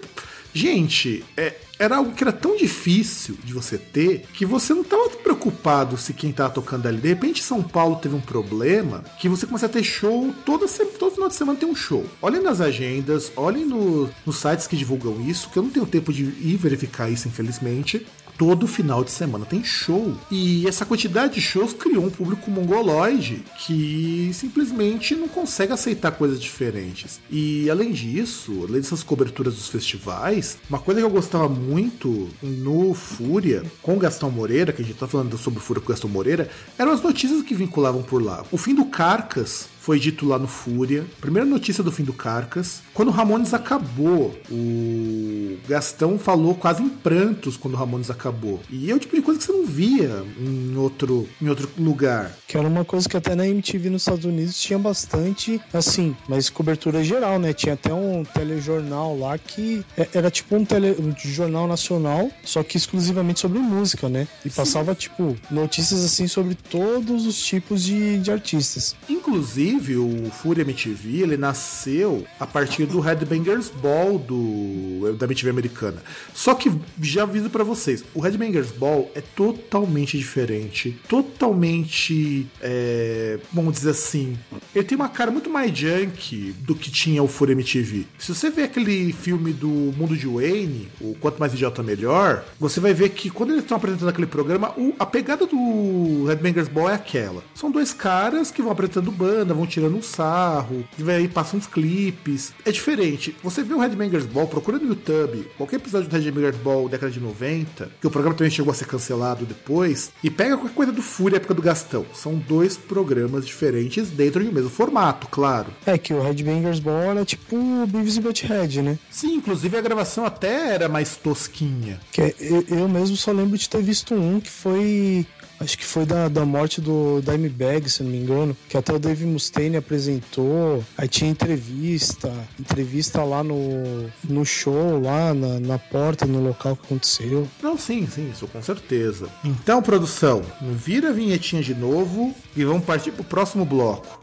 gente, é, era algo que era tão difícil de você ter que você não estava preocupado se quem tava tocando ali. De repente, São Paulo teve um problema que você começa a ter show toda todo final de semana tem um show. Olhem nas agendas, olhem no- nos sites que divulgam isso, que eu não tenho tempo de ir verificar isso, infelizmente. Todo final de semana tem show. E essa quantidade de shows criou um público mongoloide que simplesmente não consegue aceitar coisas diferentes. E além disso, além dessas coberturas dos festivais, uma coisa que eu gostava muito no Fúria, com Gastão Moreira, que a gente tá falando sobre o Fúria com Gastão Moreira, eram as notícias que vinculavam por lá. O fim do Carcas foi dito lá no Fúria. Primeira notícia do fim do Carcas. Quando o Ramones acabou, o Gastão falou quase em prantos quando o Ramones acabou. E é o tipo de coisa que você não via em outro, em outro lugar. Que era uma coisa que até na MTV nos Estados Unidos tinha bastante, assim, mas cobertura geral, né? Tinha até um telejornal lá que é- era tipo um, tele, um jornal nacional, só que exclusivamente sobre música, né? E passava, tipo, notícias assim sobre todos os tipos de, de artistas. Inclusive, o Fúria MTV, ele nasceu a partir do Headbangers Ball do, da MTV americana. Só que, já aviso pra vocês, o Headbangers Ball é totalmente diferente, totalmente, é, vamos dizer assim, ele tem uma cara muito mais junk do que tinha o Fúria MTV. Se você vê aquele filme do Mundo de Wayne, o Quanto Mais Idiota Melhor, você vai ver que quando eles estão apresentando aquele programa, o- a pegada do Headbangers Ball é aquela. São dois caras que vão apresentando banda, vão tirando um sarro, e aí passam uns clipes. É diferente. Você vê o Headbangers Ball, procura no YouTube, qualquer episódio do Headbangers Ball década de 90, que o programa também chegou a ser cancelado depois, e pega qualquer coisa do Fúria época do Gastão. São dois programas diferentes dentro de um mesmo formato, claro. É que o Headbangers Ball é tipo o Beavis e Butthead, né? Sim, inclusive a gravação até era mais tosquinha. Que é, eu, eu mesmo só lembro de ter visto um que foi acho que foi da, da morte do Dimebag, se não me engano, que até o Dave Mustaine apresentou, aí tinha entrevista, entrevista lá no, no show, lá na, na porta, no local que aconteceu. Não, sim, sim, isso com certeza. Então, produção, vira a vinhetinha de novo e vamos partir pro próximo bloco.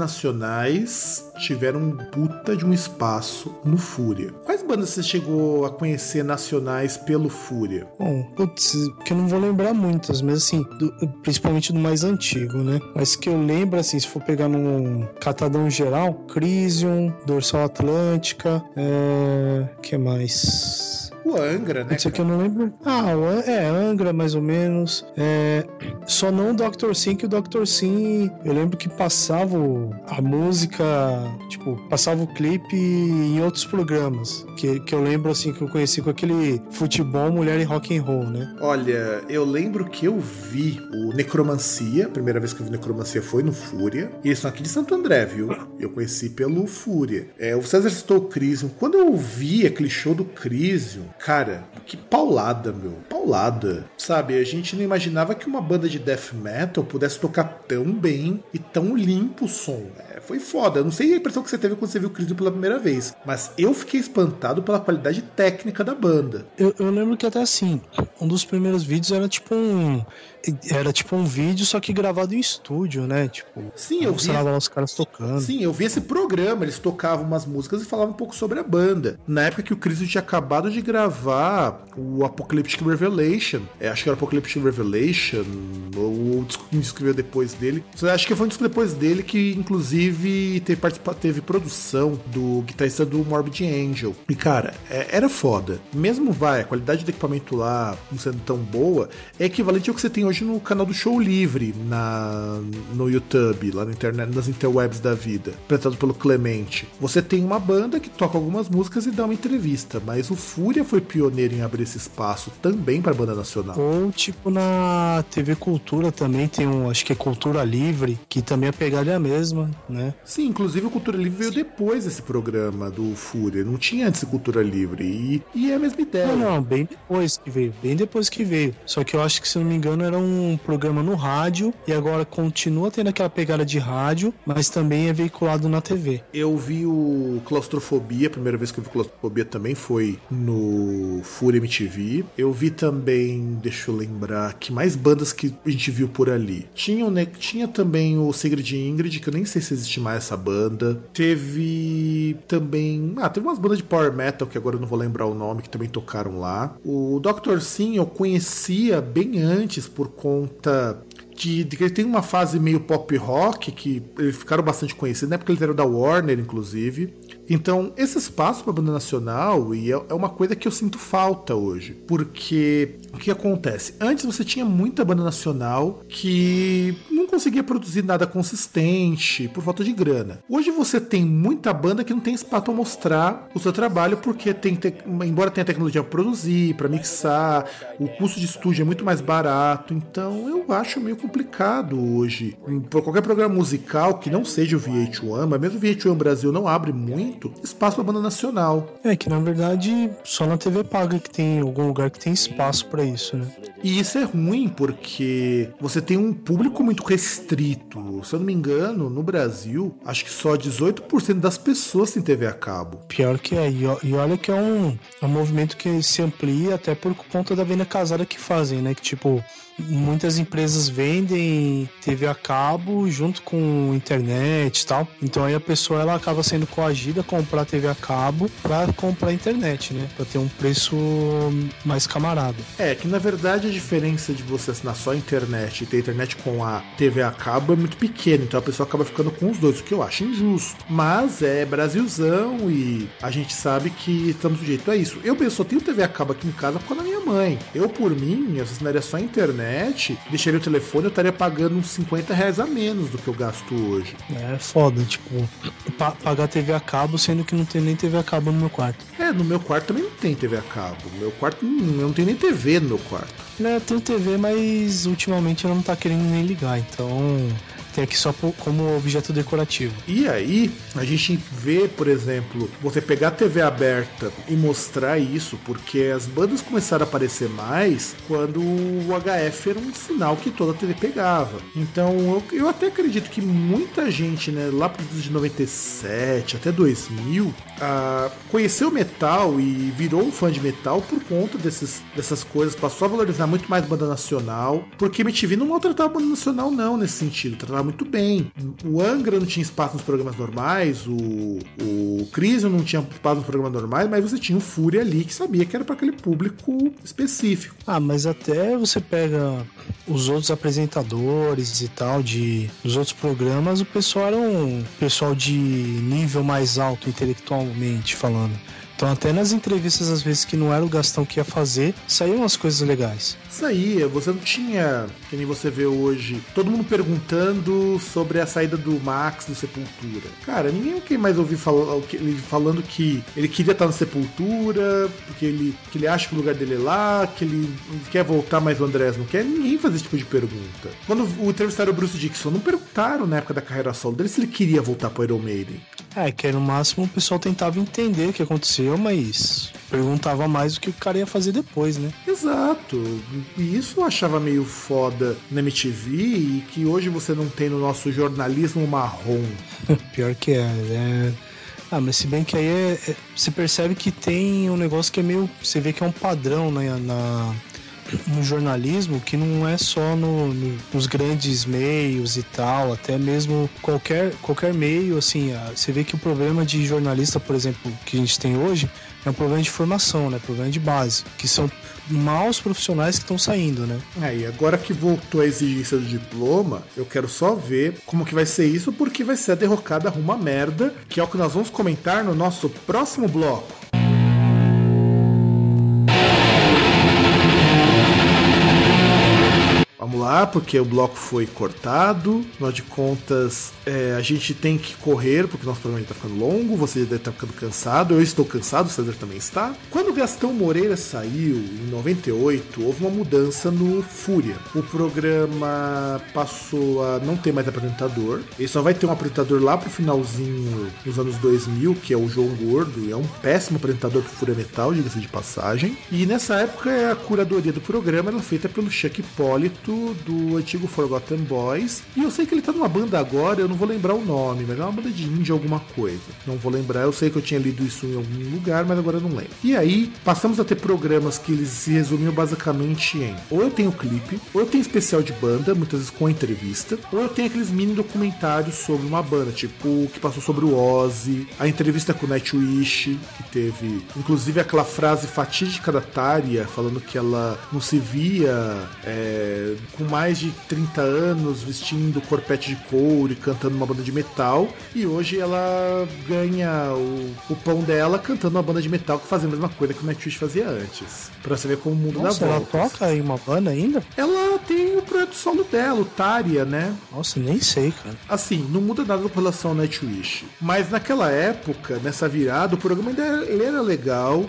Nacionais tiveram um puta de um espaço no Fúria. Quais bandas você chegou a conhecer nacionais pelo Fúria? Bom, putz, que eu não vou lembrar muitas, mas assim, do, principalmente do mais antigo, né? Mas que eu lembro, assim, se for pegar num catadão geral, Crisium, Dorsal Atlântica, é... que mais? O Angra, né? Isso aqui eu não lembro. Ah, é, Angra, mais ou menos. É, só não o Dr. Sim, que o Dr. Sim, eu lembro que passava a música, tipo, passava o clipe em outros programas. Que, que eu lembro, assim, que eu conheci com aquele futebol, mulher e rock and roll, né? Olha, eu lembro que eu vi o Necromancia, a primeira vez que eu vi Necromancia foi no Fúria. E eles são aqui de Santo André, viu? Eu conheci pelo Fúria. É, o César citou o Crisium. Quando eu vi aquele show do Crisium, Cara, que paulada, meu. Paulada. Sabe, a gente não imaginava que uma banda de death metal pudesse tocar tão bem e tão limpo o som. É, foi foda. Eu não sei a impressão que você teve quando você viu o Cristo pela primeira vez, mas eu fiquei espantado pela qualidade técnica da banda. Eu, eu lembro que até assim, um dos primeiros vídeos era tipo um era tipo um vídeo, só que gravado em estúdio, né? Tipo, sim, eu vi. lá os caras tocando. Sim, eu vi esse programa, eles tocavam umas músicas e falavam um pouco sobre a banda. Na época que o Chris tinha acabado de gravar o Apocalyptic Revelation, é, acho que era Apocalyptic Revelation, ou o disco que escreveu depois dele. Acho que foi um disco depois dele que, inclusive, teve, teve produção do guitarrista do Morbid Angel. E, cara, é, era foda. Mesmo vai, a qualidade do equipamento lá não sendo tão boa, é equivalente ao que você tem hoje no canal do Show Livre na, no YouTube, lá na internet, nas interwebs da vida, apresentado pelo Clemente. Você tem uma banda que toca algumas músicas e dá uma entrevista, mas o Fúria foi pioneiro em abrir esse espaço também para banda nacional. Ou tipo na TV Cultura também tem um, acho que é Cultura Livre, que também a pegada é a mesma, né? Sim, inclusive o Cultura Livre veio depois desse programa do Fúria, não tinha antes Cultura Livre e, e é a mesma ideia. Não, não, bem depois que veio, bem depois que veio. Só que eu acho que se não me engano era um programa no rádio e agora continua tendo aquela pegada de rádio, mas também é veiculado na TV. Eu vi o Claustrofobia, a primeira vez que eu vi Claustrofobia também foi no Fúria MTV. Eu vi também, deixa eu lembrar, que mais bandas que a gente viu por ali. Tinha, né, tinha também o de Ingrid, que eu nem sei se existe mais essa banda. Teve também. Ah, teve umas bandas de power metal que agora eu não vou lembrar o nome, que também tocaram lá. O Dr. Sim eu conhecia bem antes por conta de, de, que ele tem uma fase meio pop rock que eles ficaram bastante conhecidos, né? Porque eles eram da Warner, inclusive. Então, esse espaço para a banda nacional e é, é uma coisa que eu sinto falta hoje, porque o que acontece? Antes você tinha muita banda nacional que não conseguia produzir nada consistente por falta de grana. Hoje você tem muita banda que não tem espaço para mostrar o seu trabalho porque tem embora tenha tecnologia para produzir, para mixar, o custo de estúdio é muito mais barato. Então, eu acho meio complicado hoje. Por qualquer programa musical que não seja o VH1, mas mesmo o VH1 Brasil não abre muito espaço para banda nacional. É que na verdade só na TV paga que tem algum lugar que tem espaço para isso, né? E isso é ruim porque você tem um público muito restrito. Se eu não me engano, no Brasil, acho que só 18% das pessoas têm TV a cabo. Pior que é. E olha que é um, é um movimento que se amplia até por conta da venda casada que fazem, né? Que tipo, muitas empresas vendem TV a cabo junto com internet e tal. Então aí a pessoa ela acaba sendo coagida comprar TV a cabo para comprar internet, né? Para ter um preço mais camarada. É, que na verdade a diferença de você assinar só a internet e ter internet com a TV a cabo é muito pequena, então a pessoa acaba ficando com os dois, o que eu acho injusto. Mas é Brasilzão e a gente sabe que estamos sujeito a isso. Eu só tenho TV a cabo aqui em casa por causa da minha mãe. Eu, por mim, eu assinaria só a internet, deixaria o telefone, eu estaria pagando uns 50 reais a menos do que eu gasto hoje. É foda, tipo, pa pagar TV a cabo, sendo que não tem nem TV a cabo no meu quarto. É, no meu quarto também não tem TV a cabo. No meu quarto não, não tem nem TV no meu quarto. É, tem TV, mas ultimamente eu não tá querendo nem ligar, então tem aqui só como objeto decorativo. E aí, a gente vê, por exemplo, você pegar a TV aberta e mostrar isso, porque as bandas começaram a aparecer mais quando o HF era um sinal que toda a TV pegava. Então, eu, eu até acredito que muita gente, né, lá para de 97 até 2000, conheceu metal e virou um fã de metal por conta desses, dessas coisas, passou a valorizar muito mais banda nacional, porque MTV não maltratava banda nacional, não, nesse sentido, tratava muito bem. O Angra não tinha espaço nos programas normais, o, o Crisium não tinha espaço nos programas normais, mas você tinha o Fúria ali que sabia que era para aquele público específico. Ah, mas até você pega os outros apresentadores e tal de dos outros programas, o pessoal era um pessoal de nível mais alto intelectualmente falando. Então até nas entrevistas, às vezes, que não era o Gastão que ia fazer, saíam as coisas legais. Saía, você não tinha, que nem você vê hoje, todo mundo perguntando sobre a saída do Max do Sepultura. Cara, ninguém quer mais ouvir ele falando que ele queria estar no Sepultura, porque ele, que ele acha que o lugar dele é lá, que ele quer voltar, mas o Andrés não quer. Ninguém faz esse tipo de pergunta. Quando o entrevistaram o Bruce Dixon, não perguntaram na época da carreira solo dele se ele queria voltar para o Iron Maiden. É, que no máximo o pessoal tentava entender o que aconteceu, mas perguntava mais o que o cara ia fazer depois, né? Exato. E isso eu achava meio foda na MTV e que hoje você não tem no nosso jornalismo marrom. Pior que é, é. Ah, mas se bem que aí é, é, você percebe que tem um negócio que é meio. Você vê que é um padrão né, na, no jornalismo que não é só no, no, nos grandes meios e tal, até mesmo qualquer, qualquer meio, assim, você vê que o problema de jornalista, por exemplo, que a gente tem hoje, é um problema de formação, né? Problema de base, que são maus profissionais que estão saindo, né? É, e agora que voltou a exigência do diploma, eu quero só ver como que vai ser isso, porque vai ser a derrocada rumo à merda, que é o que nós vamos comentar no nosso próximo bloco. Lá, porque o bloco foi cortado. Afinal de contas, é, a gente tem que correr, porque nosso programa está ficando longo. Você deve estar ficando cansado. Eu estou cansado, o César também está. Quando o Gastão Moreira saiu, em 98, houve uma mudança no Fúria. O programa passou a não ter mais apresentador. Ele só vai ter um apresentador lá pro finalzinho dos anos 2000, que é o João Gordo. E é um péssimo apresentador pro Fúria Metal, diga-se de passagem. E nessa época, a curadoria do programa era feita pelo Chuck Hipólito do antigo Forgotten Boys. E eu sei que ele tá numa banda agora, eu não vou lembrar o nome, mas é uma banda de indie alguma coisa. Não vou lembrar, eu sei que eu tinha lido isso em algum lugar, mas agora eu não lembro. E aí, passamos a ter programas que eles se resumiam basicamente em ou eu tenho clipe, ou eu tenho especial de banda, muitas vezes com entrevista, ou eu tenho aqueles mini documentários sobre uma banda, tipo o que passou sobre o Ozzy, a entrevista com o Nightwish, que teve inclusive aquela frase fatídica da Tária, falando que ela não se via é, com mais de 30 anos, vestindo corpete de couro e cantando uma banda de metal. E hoje ela ganha o, o pão dela cantando uma banda de metal que fazia a mesma coisa que o Nightwish fazia antes. Pra você ver como o mundo Nossa, dá ela voltas. toca em uma banda ainda? Ela tem o projeto solo dela, o Tária, né? Nossa, nem sei, cara. Assim, não muda nada com relação ao Nightwish. Mas naquela época, nessa virada, o programa ainda era, ele era legal.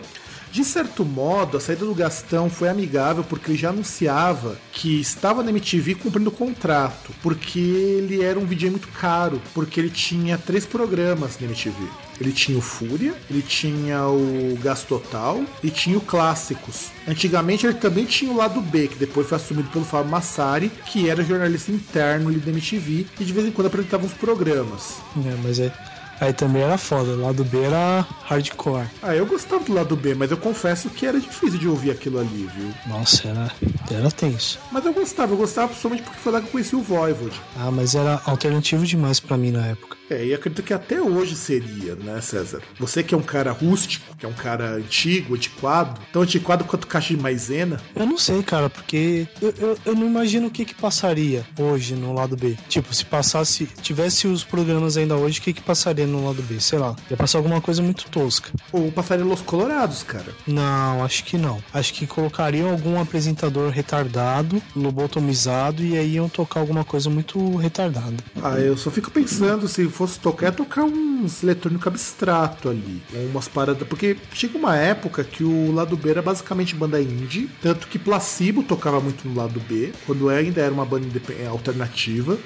De certo modo, a saída do Gastão foi amigável porque ele já anunciava que estava na MTV cumprindo o contrato, porque ele era um DJ muito caro, porque ele tinha três programas na MTV. Ele tinha o Fúria, ele tinha o Gas Total e tinha o Clássicos. Antigamente ele também tinha o lado B, que depois foi assumido pelo Fábio Massari, que era jornalista interno ali da MTV e de vez em quando apresentava uns programas. É, mas é. Aí também era foda, o lado B era hardcore. Ah, eu gostava do lado B, mas eu confesso que era difícil de ouvir aquilo ali, viu? Nossa, era, era tenso. Mas eu gostava, eu gostava principalmente porque foi lá que eu conheci o Voivod. Ah, mas era alternativo demais pra mim na época. É, e acredito que até hoje seria, né, César? Você que é um cara rústico, que é um cara antigo, antiquado, tão antiquado quanto caixa de maisena. Eu não sei, cara, porque eu, eu, eu não imagino o que que passaria hoje no lado B. Tipo, se passasse, tivesse os programas ainda hoje, o que que passaria no lado B? Sei lá, ia passar alguma coisa muito tosca. Ou passaria Los Colorados, cara. Não, acho que não. Acho que colocariam algum apresentador retardado, lobotomizado, e aí iam tocar alguma coisa muito retardada. Ah, eu só fico pensando se fosse tocar, ia tocar uns eletrônico abstrato ali. Umas paradas. Porque chega uma época que o lado B era basicamente banda indie. Tanto que Placebo tocava muito no lado B, quando ainda era uma banda indep- alternativa.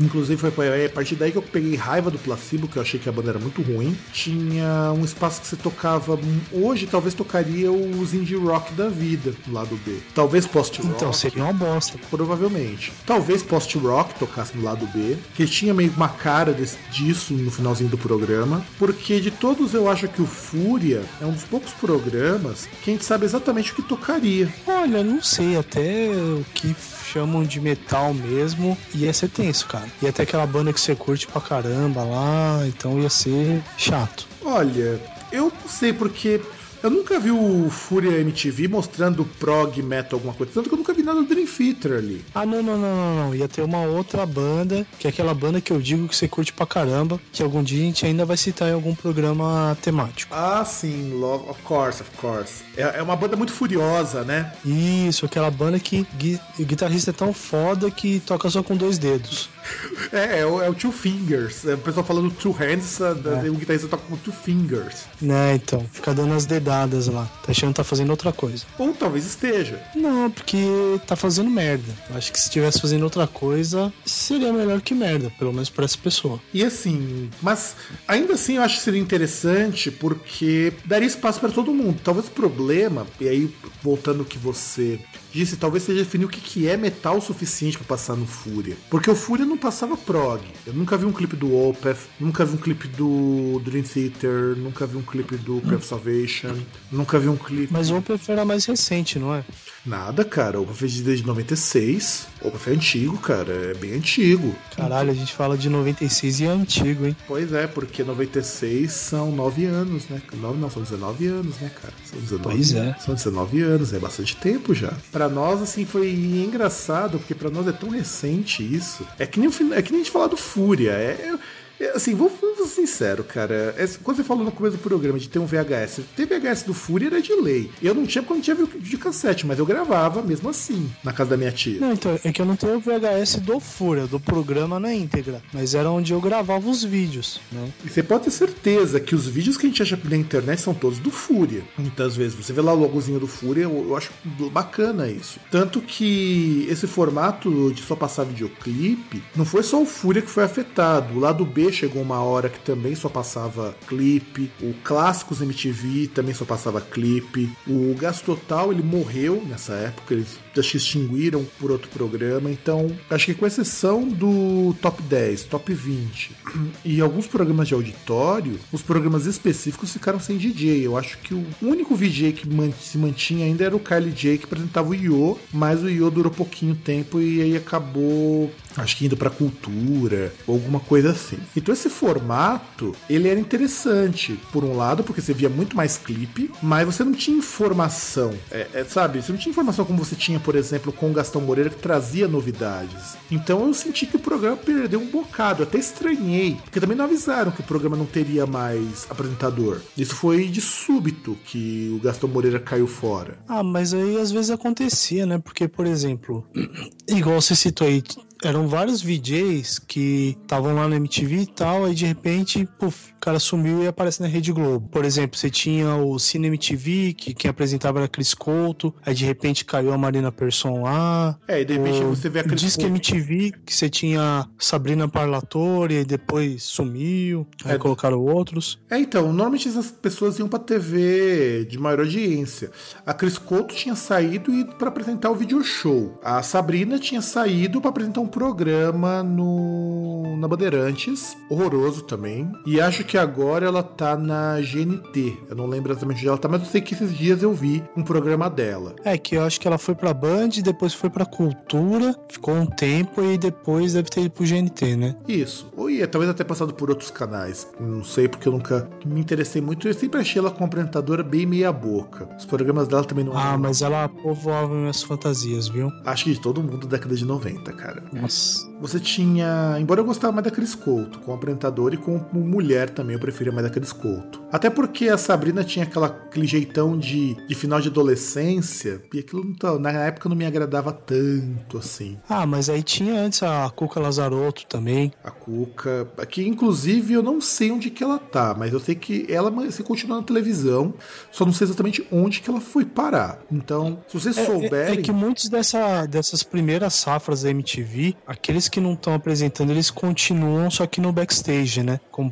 Inclusive foi a partir daí que eu peguei raiva do Placebo, que eu achei que a banda era muito ruim. Tinha um espaço que você tocava. Hoje talvez tocaria os indie rock da vida no lado B. Talvez post-rock. Então, seria uma bosta. Provavelmente. Talvez post-rock tocasse no lado B, que tinha meio uma cara desse- disso no finalzinho do programa, porque de todos eu acho que o Fúria é um dos poucos programas que a gente sabe exatamente o que tocaria. Olha, não sei, até o que chamam de metal mesmo, ia ser tenso, cara. Ia ter aquela banda que você curte pra caramba lá, então ia ser chato. Olha, eu não sei porque eu nunca vi o Fúria MTV mostrando prog metal alguma coisa, tanto que eu nunca vi nada do Dream Theater ali. Ah, não, não, não, não, não. Ia ter uma outra banda, que é aquela banda que eu digo que você curte pra caramba, que algum dia a gente ainda vai citar em algum programa temático. Ah, sim, love, of course, of course. É, é uma banda muito furiosa, né? Isso, aquela banda que gui- o guitarrista é tão foda que toca só com dois dedos. É, é, o, é o Two Fingers. É, o pessoal falando Two Hands, da- o guitarrista toca com Two Fingers. Né, então, fica dando as dedadas lá. Tá achando que tá fazendo outra coisa. Ou talvez esteja. Não, porque tá fazendo merda. Eu Acho que se estivesse fazendo outra coisa, seria melhor que merda, pelo menos pra essa pessoa. E assim, mas ainda assim eu acho que seria interessante porque daria espaço para todo mundo. Talvez o problema, e aí voltando que você disse, talvez seja definir o que, que é metal suficiente para passar no Fúria. Porque o Fúria não passava prog. Eu nunca vi um clipe do Opeth, nunca vi um clipe do Dream Theater, nunca vi um clipe do Prayer of Salvation, nunca vi um clipe. Mas o Opeth era mais recente, não é? Nada, cara. O Opeth é desde 96. O Opeth é antigo, cara. É bem antigo. Caralho, a gente fala de 96 e é antigo, hein? Pois é, porque 96 são 9 anos, né? 9 não, são 19 anos, né, cara? São 19, Pois é. São 19 anos, é bastante tempo já. Pra nós, assim, foi engraçado, porque pra nós é tão recente isso. É que nem, é que nem a gente falar do Fúria. É- assim, vou, vou ser sincero, cara. É, quando você falou no começo do programa de ter um VHS, ter VHS do Fúria era de lei. Eu não tinha porque eu não tinha vídeo de cassete, mas eu gravava mesmo assim, na casa da minha tia. Não, então, é que eu não tenho o VHS do Fúria, do programa na íntegra. Mas era onde eu gravava os vídeos, né? E você pode ter certeza que os vídeos que a gente acha na internet são todos do Fúria. Muitas vezes você vê lá o logozinho do Fúria, eu, eu acho bacana isso. Tanto que esse formato de só passar videoclipe, não foi só o Fúria que foi afetado. O lado B chegou uma hora que também só passava clipe. O Clássicos MTV também só passava clipe. O Gasto Total, ele morreu nessa época, eles que extinguiram por outro programa. Então, acho que com exceção do Top 10, Top 20 e alguns programas de auditório, os programas específicos ficaram sem DJ. Eu acho que o único VJ que se mantinha ainda era o Kylie J, que apresentava o Io, mas o Io durou pouquinho tempo e aí acabou, acho que indo pra cultura ou alguma coisa assim. Então esse formato, ele era interessante, por um lado, porque você via muito mais clipe, mas você não tinha informação, é, é, sabe? Você não tinha informação como você tinha, por exemplo, com o Gastão Moreira, que trazia novidades. Então eu senti que o programa perdeu um bocado, eu até estranhei, porque também não avisaram que o programa não teria mais apresentador. Isso foi de súbito que o Gastão Moreira caiu fora. Ah, mas aí às vezes acontecia, né? Porque, por exemplo, igual você citou aí, eram vários VJs que estavam lá na MTV e tal, aí de repente, puf, o cara sumiu e aparece na Rede Globo. Por exemplo, você tinha o Cine MTV, que quem apresentava era Cris Couto, aí de repente caiu a Marina Persson lá. É, e de repente O você vê a Cris Disque Couto- MTV, que você tinha Sabrina Parlatori, e depois sumiu, aí É. colocaram outros. É, então, normalmente essas pessoas iam pra TV de maior audiência. A Cris Couto tinha saído e para apresentar o video show. A Sabrina tinha saído para apresentar um programa no na Bandeirantes, horroroso também. E acho que agora ela tá na GNT. Eu não lembro exatamente onde ela tá, mas eu sei que esses dias eu vi um programa dela. É, que eu acho que ela foi pra Band, depois foi pra Cultura, ficou um tempo e depois deve ter ido pro GNT, né? Isso. Ou ia, talvez até passado por outros canais. Não sei, porque eu nunca me interessei muito. Eu sempre achei ela como apresentadora bem meia boca. Os programas dela também não Ah, eram- mas ela povoava minhas fantasias, viu? Acho que de todo mundo da década de 90, cara. Nossa. Você tinha. Embora eu gostava mais da Cris Couto, como apresentadora e como mulher também, eu preferia mais Cris Couto. Até porque a Sabrina tinha aquela, aquele jeitão de, de final de adolescência, e aquilo não tá- na época não me agradava tanto assim. Ah, mas aí tinha antes a Cuca Lazarotto também. A Cuca. Aqui, inclusive, eu não sei onde que ela tá, mas eu sei que ela se continua na televisão, só não sei exatamente onde que ela foi parar. Então, se vocês É, souberem. é- é que muitos dessa, dessas primeiras safras da MTV, aqueles que não estão apresentando, eles continuam só que no backstage, né? Como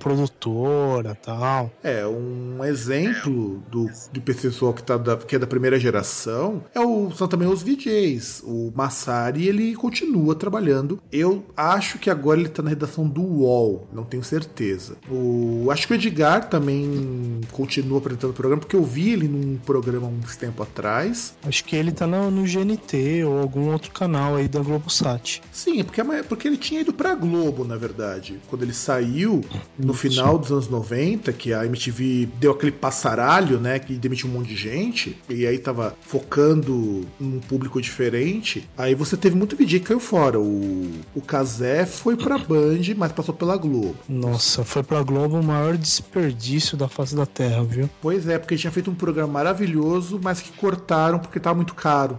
tal. É, um exemplo do, do pessoal que, tá da, que é da primeira geração é o, são também os VJs. O Massari, ele continua trabalhando. Eu acho que agora ele tá na redação do UOL, não tenho certeza. O, acho que o Edgar também continua apresentando o programa, porque eu vi ele num programa uns tempo atrás. Acho que ele tá no, no GNT ou algum outro canal aí da Globosat. Sim, é porque, é porque ele tinha ido pra Globo, na verdade. Quando ele saiu, no final dos anos 90, que a MTV deu aquele passaralho, né? Que demitiu um monte de gente. E aí tava focando num público diferente. Aí você teve muito vídeo que caiu fora. O, o Kazé foi pra Band, mas passou pela Globo. Nossa, foi pra Globo o maior desperdício da face da Terra, viu? Pois é, porque tinha feito um programa maravilhoso, mas que cortaram porque tava muito caro.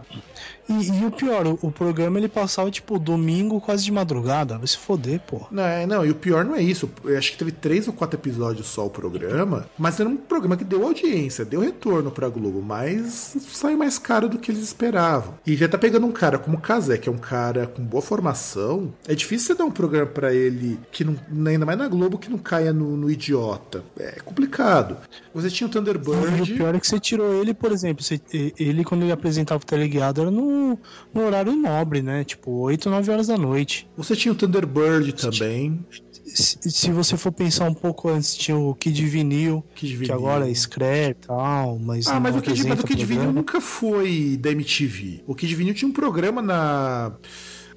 E, e o pior, o, o programa ele passava tipo domingo quase de madrugada. Vai se foder, pô. Não, é, não, e o pior não é isso. Eu acho que teve três ou quatro episódios só o programa, mas era um programa que deu audiência, deu retorno pra Globo, mas saiu mais caro do que eles esperavam. E já tá pegando um cara como o Kazé, que é um cara com boa formação. É difícil você dar um programa pra ele que não, ainda mais na Globo, que não caia no, no idiota. É complicado. Você tinha o E o Thunderbird. pior é que você tirou ele, por exemplo, você- ele quando ele apresentava o teleguiado era no, no horário nobre, né? Tipo, 8, 9 horas da noite. Você tinha o Thunderbird também. Se, se você for pensar um pouco antes, tinha o Kid Vinil, Kid que Vinil. agora é Scrap e tal, mas Ah, não mas o Kid, mas o Kid Vinil nunca foi da MTV. O Kid Vinil tinha um programa na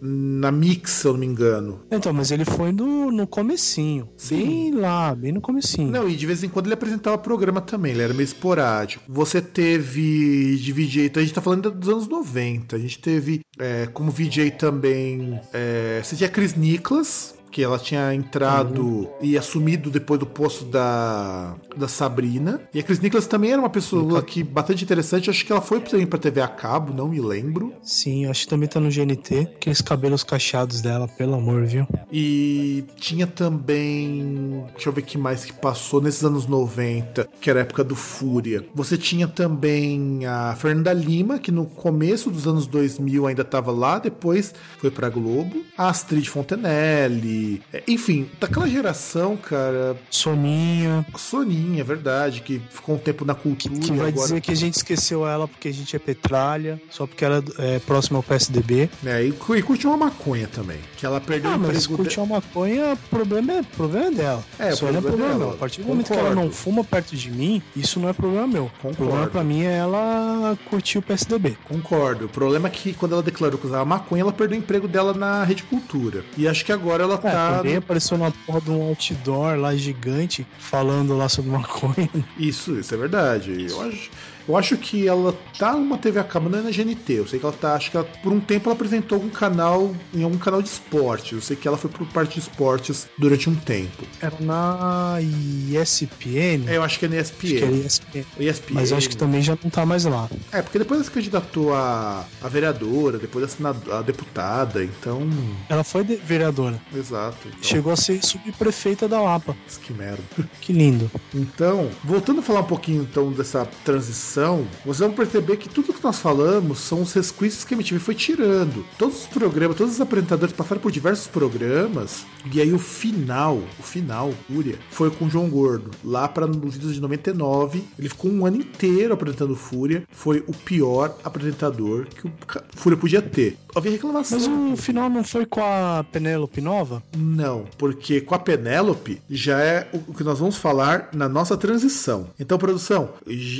na Mix, se eu não me engano. Então, mas ele foi no, no comecinho, bem lá, bem no comecinho. Não, e de vez em quando ele apresentava programa também, ele era meio esporádico. Você teve de VJ, então a gente tá falando dos anos 90. A gente teve é, como VJ também. É, você tinha Chris Nicholas. Que ela tinha entrado e assumido depois do posto da, da Sabrina. E a Chris Nicholas também era uma pessoa que bastante interessante. Acho que ela foi também pra TV a cabo, não me lembro. Sim, acho que também tá no GNT. Aqueles cabelos cacheados dela, pelo amor, viu? E tinha também. Deixa eu ver que mais que passou nesses anos 90, que era a época do Fúria. Você tinha também a Fernanda Lima, que no começo dos anos 2000 ainda estava lá, depois foi pra Globo. A Astrid Fontenelle. É, Enfim, daquela geração, cara. Soninha, Soninha, é verdade, que ficou um tempo na cultura. que e vai agora... dizer que a gente esqueceu ela porque a gente é petralha, só porque ela é próxima ao PSDB. É, e, e curtiu uma maconha também. Que ela perdeu Ah, o mas emprego curtir de- uma maconha, problema é, problema é dela. É, o é problema é problema dela. meu. A partir do momento que ela Concordo. não fuma perto de mim, isso não é problema meu. O Concordo. problema pra mim é ela curtir o PSDB. Concordo. O problema é que quando ela declarou que usava maconha, ela perdeu o emprego dela na Rede Cultura. E acho que agora ela É, tá. também apareceu na porra de um outdoor lá gigante falando lá sobre maconha. Isso, isso é verdade. Eu acho, eu acho que ela tá numa TV a cabo, não é na GNT. Eu sei que ela tá. Acho que ela, por um tempo ela apresentou algum canal, em algum canal de esporte. Eu sei que ela foi por parte de esportes durante um tempo. Era na ESPN. É, eu acho que é na Acho que era ESPN. ESPN. ESPN. Mas eu acho que também já não tá mais lá. É, porque depois ela se candidatou a, a vereadora, depois a, senado- a deputada, então. Ela foi vereadora. Exato. Então, Chegou a ser subprefeita da Lapa. que merda. Que lindo. Então, voltando a falar um pouquinho então dessa transição atenção, vocês vão perceber que tudo que nós falamos são os resquícios que a MTV foi tirando. Todos os programas, todos os apresentadores passaram por diversos programas, e aí o final, o final, Fúria, foi com o João Gordo. Lá para nos vídeos de 99, ele ficou um ano inteiro apresentando Fúria. Foi o pior apresentador que o Fúria podia ter. Havia reclamação. Mas o final não foi com a Penélope Nova? Não, porque com a Penélope já é o que nós vamos falar na nossa transição. Então, produção,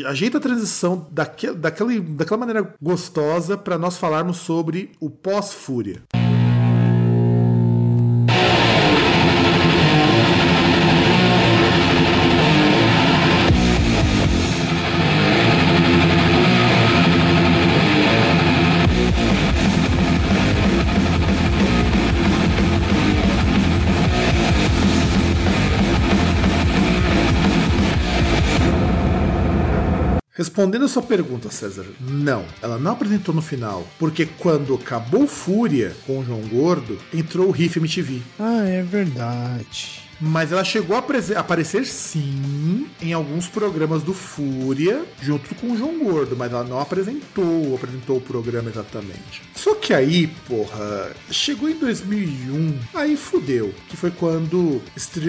ajeita a transição daquele, daquele, daquela maneira gostosa para nós falarmos sobre o pós-Fúria. Respondendo a sua pergunta, César, não. Ela não apresentou no final. Porque quando acabou Fúria com o João Gordo, entrou o Riff MTV. Ah, é verdade. Mas ela chegou a aparecer sim em alguns programas do Fúria, junto com o João Gordo, mas ela não apresentou, apresentou o programa exatamente. Só que aí, porra, chegou em 2001, aí fudeu, que foi quando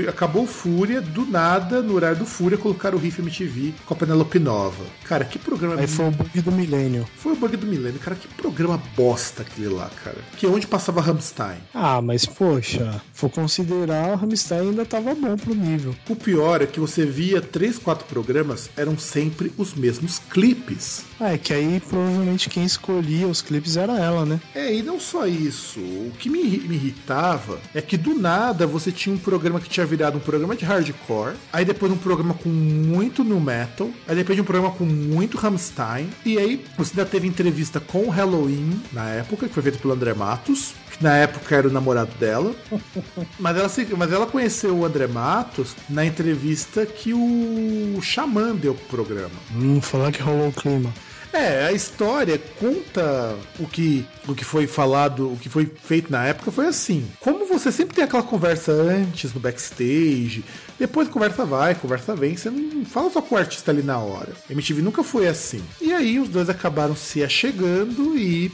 acabou Fúria, do nada, no horário do Fúria, colocaram o Riff MTV com a Penelope Nova. Cara, que programa... Aí foi o bug do milênio. Foi o bug do milênio, cara, que programa bosta aquele lá, cara. Que é onde passava Rammstein. Ah, mas poxa, for considerar, o Rammstein ainda ainda tava bom pro nível. O pior é que você via três, quatro programas, eram sempre os mesmos clipes. Ah, é que aí provavelmente quem escolhia os clipes era ela, né? É, e não só isso. O que me, me irritava é que do nada você tinha um programa que tinha virado um programa de hardcore, aí depois um programa com muito no metal, aí depois de um programa com muito Rammstein, e aí você ainda teve entrevista com o Halloween na época, que foi feito pelo André Matos, que na época era o namorado dela. mas, ela, mas ela conheceu o André Matos na entrevista que o Xamã deu pro programa. Hum, falar que rolou o clima. É, a história conta o que, o que foi falado, o que foi feito na época foi assim. Como você sempre tem aquela conversa antes no backstage, depois conversa vai, conversa vem, você não fala só com o artista ali na hora. MTV nunca foi assim. E aí os dois acabaram se achegando e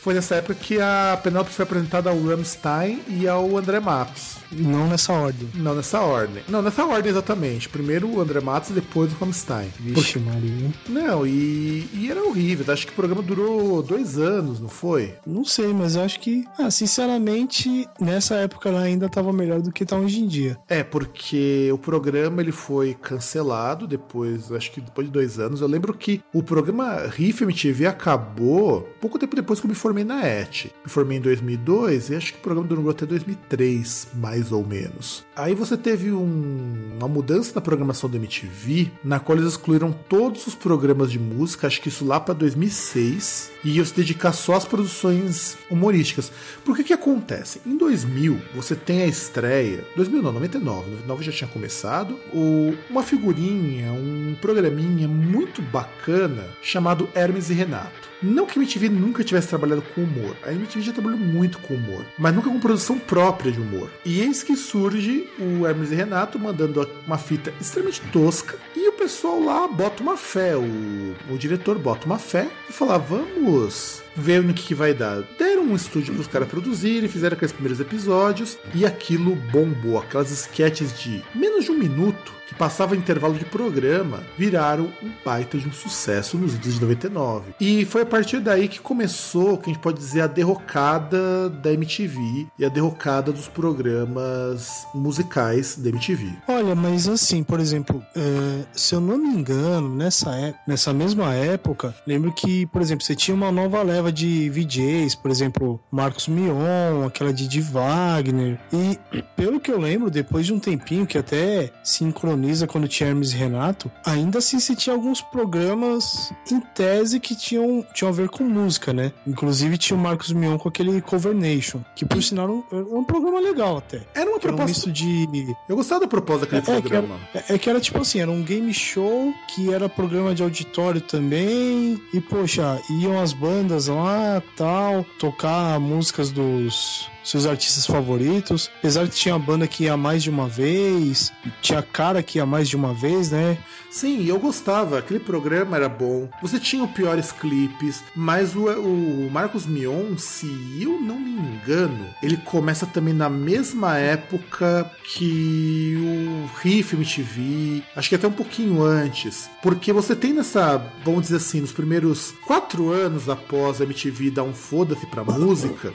foi nessa época que a Penelope foi apresentada ao Rammstein e ao André Matos. Não nessa ordem. Não nessa ordem. Não, nessa ordem exatamente. Primeiro o André Matos e depois o Rammstein. Vixe, Porque... Maria. Não, e, e era horrível. Acho que o programa durou dois anos, não foi? Não sei, mas eu acho que, ah, sinceramente, nessa época ela ainda estava melhor do que tá hoje em dia. É, porque o programa ele foi cancelado depois, acho que depois de dois anos. Eu lembro que o programa Riff MTV acabou pouco tempo depois que eu me formei na ET. Me formei em 2002 e acho que o programa durou até 2003, mais mais ou menos. Aí você teve um, uma mudança na programação da MTV, na qual eles excluíram todos os programas de música, acho que isso lá para 2006, e iam se dedicar só às produções humorísticas. Por que que acontece? Em 2000, você tem a estreia, 2000 não, 99, 99 já tinha começado, o, uma figurinha, um programinha muito bacana chamado Hermes e Renato. Não que a MTV nunca tivesse trabalhado com humor. A MTV já trabalhou muito com humor, mas nunca com produção própria de humor. E eis que surge o Hermes e Renato mandando uma fita extremamente tosca e o pessoal lá bota uma fé. O, o diretor bota uma fé e fala: vamos ver no que, que vai dar. Deram um estúdio para os caras produzirem, fizeram aqueles primeiros episódios e aquilo bombou. Aquelas sketches de menos de um minuto que passava intervalo de programa, viraram um baita de um sucesso nos idos de 99. E foi a partir daí que começou, que a gente pode dizer, a derrocada da MTV e a derrocada dos programas musicais da MTV. Olha, mas assim, por exemplo, é, se eu não me engano, nessa, é, nessa mesma época, lembro que, por exemplo, você tinha uma nova leva de VJs, por exemplo, Marcos Mion, aquela de Wagner, e pelo que eu lembro, depois de um tempinho que até sincronizou quando tinha Hermes e Renato, ainda assim se tinha alguns programas em tese que tinham, tinham a ver com música, né? Inclusive tinha o Marcos Mion com aquele Cover Nation, que por sinal era um, um programa legal até. Era uma proposta. Era um de. Eu gostava da proposta daquele é, programa. É que, era, é, é que era tipo assim, era um game show que era programa de auditório também. E, poxa, iam as bandas lá tal, tocar músicas dos seus artistas favoritos. Apesar de tinha banda que ia mais de uma vez, tinha cara que ia mais de uma vez, né? Sim, eu gostava. Aquele programa era bom. Você tinha os piores clipes, mas o, o Marcos Mion, se eu não me engano, ele começa também na mesma época que o Riff MTV, acho que até um pouquinho antes. Porque você tem nessa, vamos dizer assim, nos primeiros quatro anos após a MTV dar um foda-se pra música,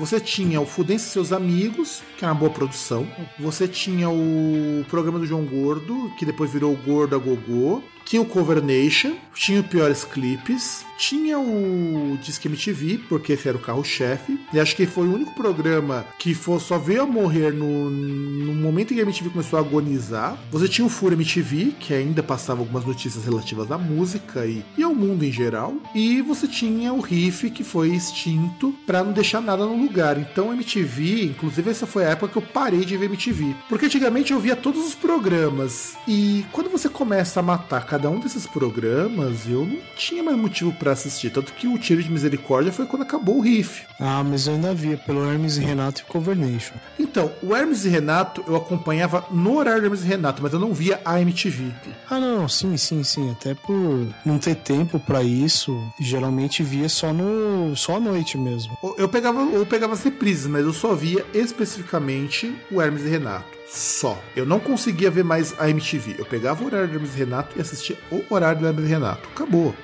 você tinha o Fudense e seus amigos, que era uma boa produção. Você tinha o programa do João Gordo, que depois virou o Gordo a Gogô. Tinha o Cover Nation, tinha o Piores Clipes, tinha o Disque MTV, porque esse era o carro-chefe. E acho que foi o único programa que foi, só veio a morrer no, no momento em que a MTV começou a agonizar. Você tinha o Fura MTV, que ainda passava algumas notícias relativas à música e, e ao mundo em geral. E você tinha o Riff, que foi extinto para não deixar nada no lugar. Então MTV, inclusive essa foi a época que eu parei de ver MTV. Porque antigamente eu via todos os programas. E quando você começa a matar cada um desses programas, eu não tinha mais motivo para assistir. Tanto que o Tiro de Misericórdia foi quando acabou o riff. Ah, mas eu ainda via pelo Hermes e Renato e Cover Nation. Então, o Hermes e Renato eu acompanhava no horário do Hermes e Renato, mas eu não via a MTV. Ah, não, sim, sim, sim. Até por não ter tempo para isso, geralmente via só no só à noite mesmo. Eu pegava, eu pegava as reprises, mas eu só via especificamente o Hermes e Renato só. Eu não conseguia ver mais a MTV. Eu pegava o horário do Hermes Renato e assistia o horário do Hermes Renato. Acabou.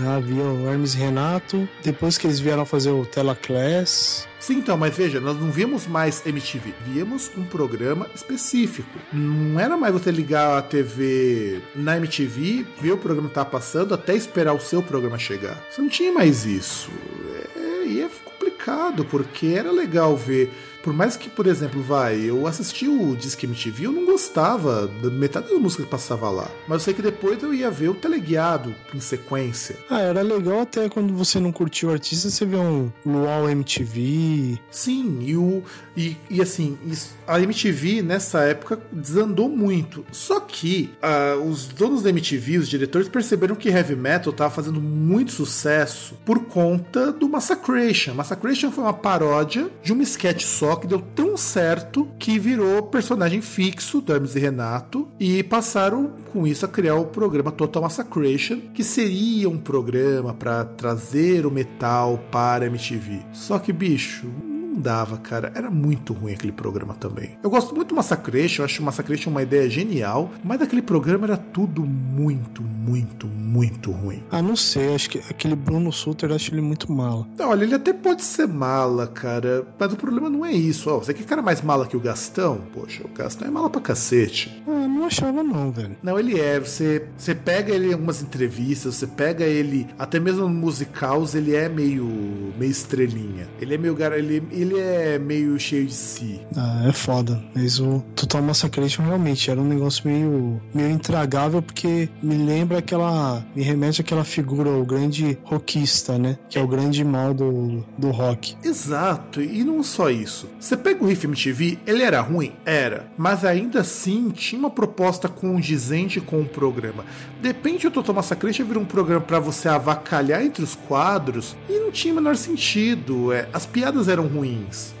Ah, via o Hermes Renato. Depois que eles vieram fazer o Telaclass. Sim, então, mas veja, nós não víamos mais MTV, víamos um programa específico. Não era mais você ligar a TV na MTV, ver o programa que tá passando, até esperar o seu programa chegar. Você não tinha mais isso. É, e é complicado, porque era legal ver por mais que, por exemplo, vai, eu assisti o Disque MTV, eu não gostava da metade da música que passava lá. Mas eu sei que depois eu ia ver o teleguiado em sequência. Ah, era legal até quando você não curtiu o artista, você vê um Luau MTV. Sim, e, o, e, e assim, isso, a MTV nessa época desandou muito. Só que uh, os donos da MTV, os diretores, perceberam que heavy metal estava fazendo muito sucesso por conta do Massacration. Massacration foi uma paródia de uma sketch só que deu tão certo que virou personagem fixo do Hermes e Renato e passaram com isso a criar o programa Total Massacration, que seria um programa para trazer o metal para a MTV. Só que, bicho, não dava, cara. Era muito ruim aquele programa também. Eu gosto muito do Massacration, eu acho o Massacration uma ideia genial, mas daquele programa era tudo muito, muito, muito ruim. Ah, não sei, acho que aquele Bruno Sutter, eu acho ele muito mala. Olha, ele até pode ser mala, cara, mas o problema não é isso. Ó, você quer cara mais mala que o Gastão? Poxa, o Gastão é mala pra cacete. Ah, não achava não, velho. Não, ele é. Você, você pega ele em algumas entrevistas, você pega ele, até mesmo no musicals, ele é meio, meio estrelinha. Ele é meio, ele, ele é meio cheio de si. Ah, é foda. Mas o Total Massacration realmente era um negócio meio, meio intragável, porque me lembra aquela. me remete àquela figura, o grande rockista, né? Que é o grande mal do, do rock. Exato, e não só isso. Você pega o Riff MTV, ele era ruim? Era. Mas ainda assim tinha uma proposta condizente com o programa. Depende do Total Massacration vir um programa para você avacalhar entre os quadros e não tinha o menor sentido. É, as piadas eram ruins Martins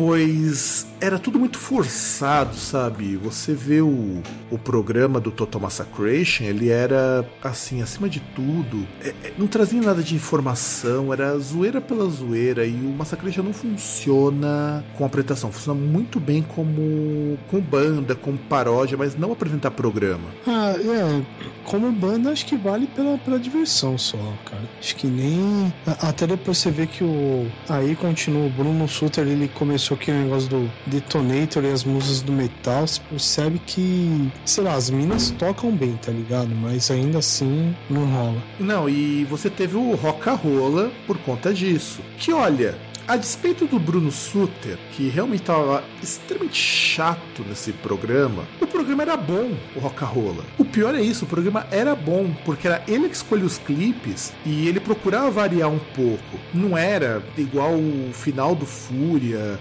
pois era tudo muito forçado, sabe? Você vê o, o programa do Total Massacration, ele era, assim, acima de tudo, é, é, não trazia nada de informação, era zoeira pela zoeira, e o Massacration não funciona com apresentação, funciona muito bem como com banda, como paródia, mas não apresentar programa. Ah, é, como banda acho que vale pela, pela diversão só, cara. Acho que nem... Até depois você vê que o... Aí continua, o Bruno Sutter, ele começou começou aquele negócio do Detonator e as musas do metal, você percebe que, sei lá, as minas tocam bem, tá ligado? Mas ainda assim não rola. Não, e você teve o Roca Rola por conta disso. Que olha, a despeito do Bruno Suter, que realmente estava extremamente chato nesse programa, o programa era bom, o Roca Rola. O pior é isso, o programa era bom, porque era ele que escolhia os clipes e ele procurava variar um pouco. Não era igual o final do Fúria,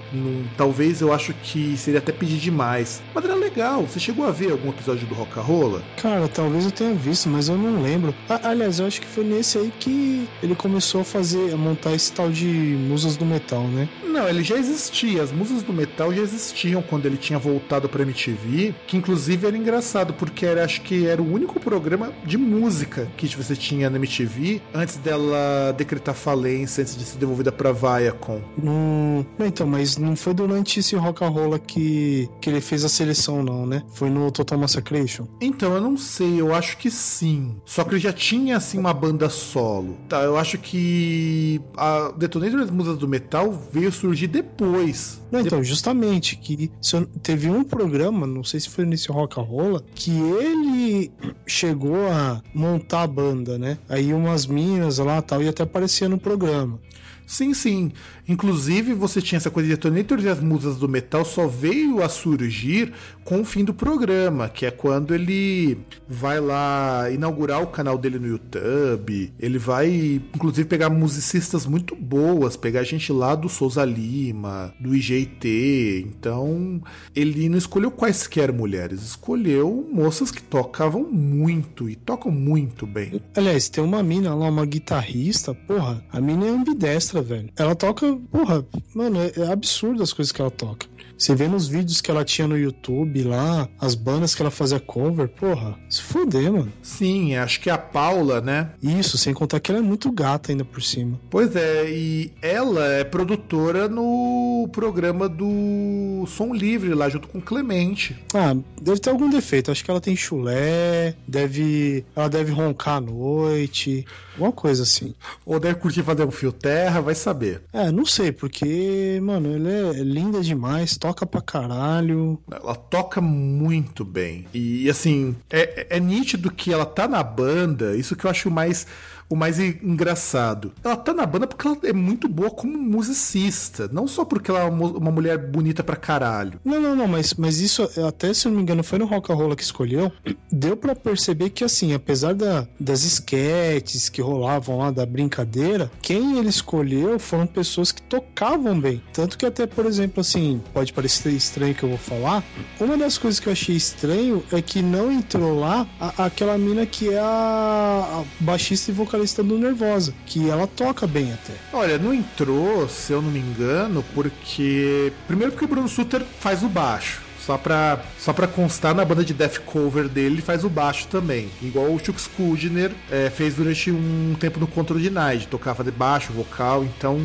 talvez eu acho que seria até pedir demais. Mas era legal. Você chegou a ver algum episódio do Roca Rola? Cara, talvez eu tenha visto, mas eu não lembro. Ah, aliás, eu acho que foi nesse aí que ele começou a fazer, a montar esse tal de musas do metal metal, né? Não, ele já existia. As musas do metal já existiam quando ele tinha voltado pra MTV. Que inclusive era engraçado, porque era, acho que era o único programa de música que você tinha na MTV antes dela decretar falência, antes de ser devolvida pra Viacom. Hum, então, mas não foi durante esse rock and roll que, que ele fez a seleção, não, né? Foi no Total Massacration. Então, eu não sei, eu acho que sim. Só que ele já tinha, assim, uma banda solo. Tá, eu acho que a Detonator das Musas do Metal veio surgir depois. Não, então, justamente, que eu- teve um programa, não sei se foi nesse Rock and Roll, que ele chegou a montar a banda, né? Aí umas minas lá tal, e até aparecia no programa. Sim, sim. Inclusive, você tinha essa coisa de Detonator e as Musas do Metal só veio a surgir com o fim do programa, que é quando ele vai lá inaugurar o canal dele no YouTube. Ele vai, inclusive, pegar musicistas muito boas, pegar gente lá do Souza Lima, do IGT. Então, ele não escolheu quaisquer mulheres, escolheu moças que tocavam muito e tocam muito bem. Aliás, tem uma mina lá, uma guitarrista, porra, a mina é ambidestra, velho. Ela toca, porra, mano, é, é absurdo as coisas que ela toca. Você vê nos vídeos que ela tinha no YouTube lá, as bandas que ela fazia cover, porra, se fuder, mano. Sim, acho que a Paula, né? Isso, sem contar que ela é muito gata ainda por cima. Pois é, e ela é produtora no programa do Som Livre, lá junto com o Clemente. Ah, deve ter algum defeito. Acho que ela tem chulé, deve. Ela deve roncar à noite, alguma coisa assim. Ou deve curtir fazer um fio terra, vai saber. É, não sei, porque, mano, ela é linda demais, toca pra caralho. Ela toca muito bem. E assim, é, é nítido que ela tá na banda, isso que eu acho mais. O mais en- engraçado. Ela tá na banda porque ela é muito boa como musicista. Não só porque ela é uma, mu- uma mulher bonita pra caralho. Não, não, não, mas, mas isso, até se eu não me engano, foi no Rock and Roll que escolheu. Deu pra perceber que, assim, apesar da, das esquetes que rolavam lá da brincadeira, quem ele escolheu foram pessoas que tocavam bem. Tanto que, até, por exemplo, assim, pode parecer estranho que eu vou falar. Uma das coisas que eu achei estranho é que não entrou lá a- aquela mina que é a, a baixista e vocalista do Nervosa, que ela toca bem até. Olha, não entrou, se eu não me engano, porque. Primeiro porque o Bruno Suter faz o baixo. Só pra, só pra constar na banda de death cover dele, ele faz o baixo também. Igual o Chuck Schuldiner é, fez durante um tempo no Control de Night, tocar, fazer baixo, vocal, então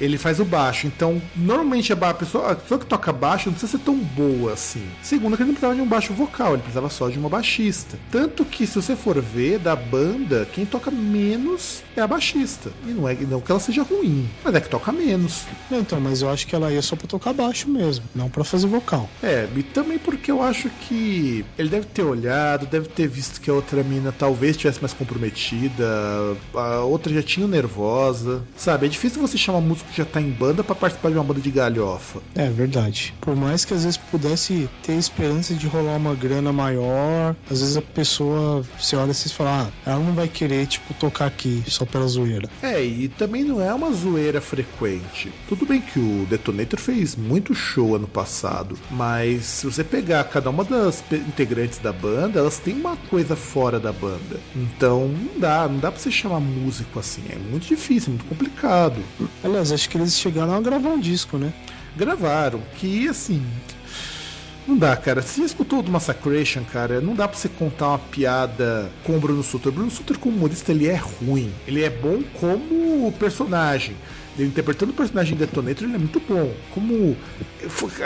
ele faz o baixo. Então, normalmente a pessoa, a pessoa que toca baixo não precisa ser tão boa assim. Segundo, que ele não precisava de um baixo vocal, ele precisava só de uma baixista. Tanto que, se você for ver, da banda, quem toca menos é a baixista. E não é não que ela seja ruim, mas é que toca menos. Então, mas eu acho que ela ia só pra tocar baixo mesmo, não pra fazer vocal. É, e também porque eu acho que ele deve ter olhado, deve ter visto que a outra mina talvez estivesse mais comprometida, a outra já tinha nervosa. Sabe, é difícil você chamar músico que já tá em banda pra participar de uma banda de galhofa. É verdade. Por mais que às vezes pudesse ter esperança de rolar uma grana maior, às vezes a pessoa se olha assim e fala, ah, ela não vai querer, tipo, tocar aqui só pela zoeira. É, e também não é uma zoeira frequente. Tudo bem que o Detonator fez muito show ano passado, mas se você pegar cada uma das integrantes da banda, elas têm uma coisa fora da banda. Então não dá, não dá pra você chamar músico assim. É muito difícil, muito complicado. Aliás, acho que eles chegaram a gravar um disco, né? Gravaram, que assim. Não dá, cara. Se escutou do Massacration, cara, não dá pra você contar uma piada com o Bruno Sutter. Bruno Sutter, como humorista, ele é ruim. Ele é bom como personagem. Ele interpretando o personagem Detonator, ele é muito bom. Como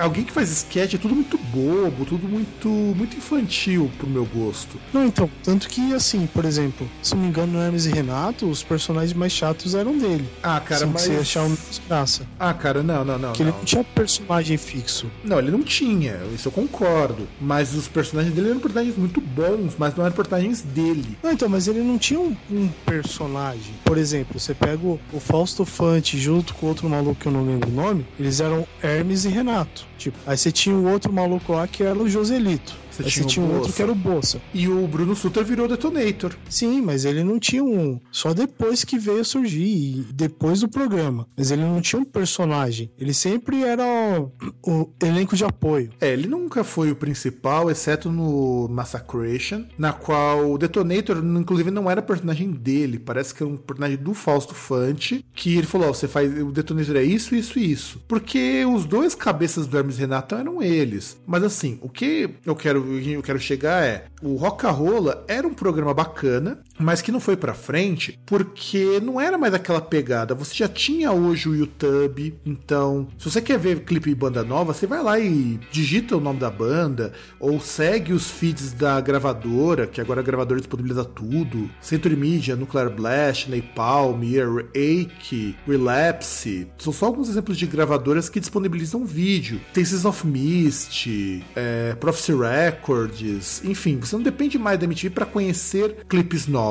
alguém que faz sketch, é tudo muito bobo, tudo muito muito infantil pro meu gosto. Não, então, tanto que, assim, por exemplo, se não me engano, no Hermes e Renato, os personagens mais chatos eram dele. Ah, cara, Assim, mas. você achar uma desgraça. Ah, cara, não, não, não. Que ele não. não tinha personagem fixo. Não, ele não tinha, isso eu concordo. Mas os personagens dele eram personagens muito bons, mas não eram personagens dele. Não, então, mas ele não tinha um, um personagem. Por exemplo, você pega o, o Fausto Fante junto com outro maluco que eu não lembro o nome, eles eram Hermes e Renato. Tipo, aí você tinha o outro maluco lá que era o Joselito. Você tinha tinha um outro que era o Bolsa. E o Bruno Sutter virou Detonator. Sim, mas ele não tinha um. Só depois que veio surgir, depois do programa. Mas ele não tinha um personagem. Ele sempre era o, o elenco de apoio. É, ele nunca foi o principal, exceto no Massacration, na qual o Detonator, inclusive, não era personagem dele, parece que era um personagem do Fausto Fante, que ele falou: ó, você faz. O Detonator é isso, isso e isso. Porque os dois cabeças do Hermes Renato eram eles. Mas assim, o que eu quero, eu quero chegar é: o Roca Rola era um programa bacana, mas que não foi pra frente porque não era mais aquela pegada. Você já tinha hoje o YouTube, então, se você quer ver clipe e banda nova, você vai lá e digita o nome da banda, ou segue os feeds da gravadora, que agora a gravadora disponibiliza tudo. Century Media, Nuclear Blast, Napalm, Ear Ache, Relapse. São só alguns exemplos de gravadoras que disponibilizam vídeo. Tem of Mist, é, Prophecy Records, enfim, você não depende mais da MTV para conhecer clipes novos.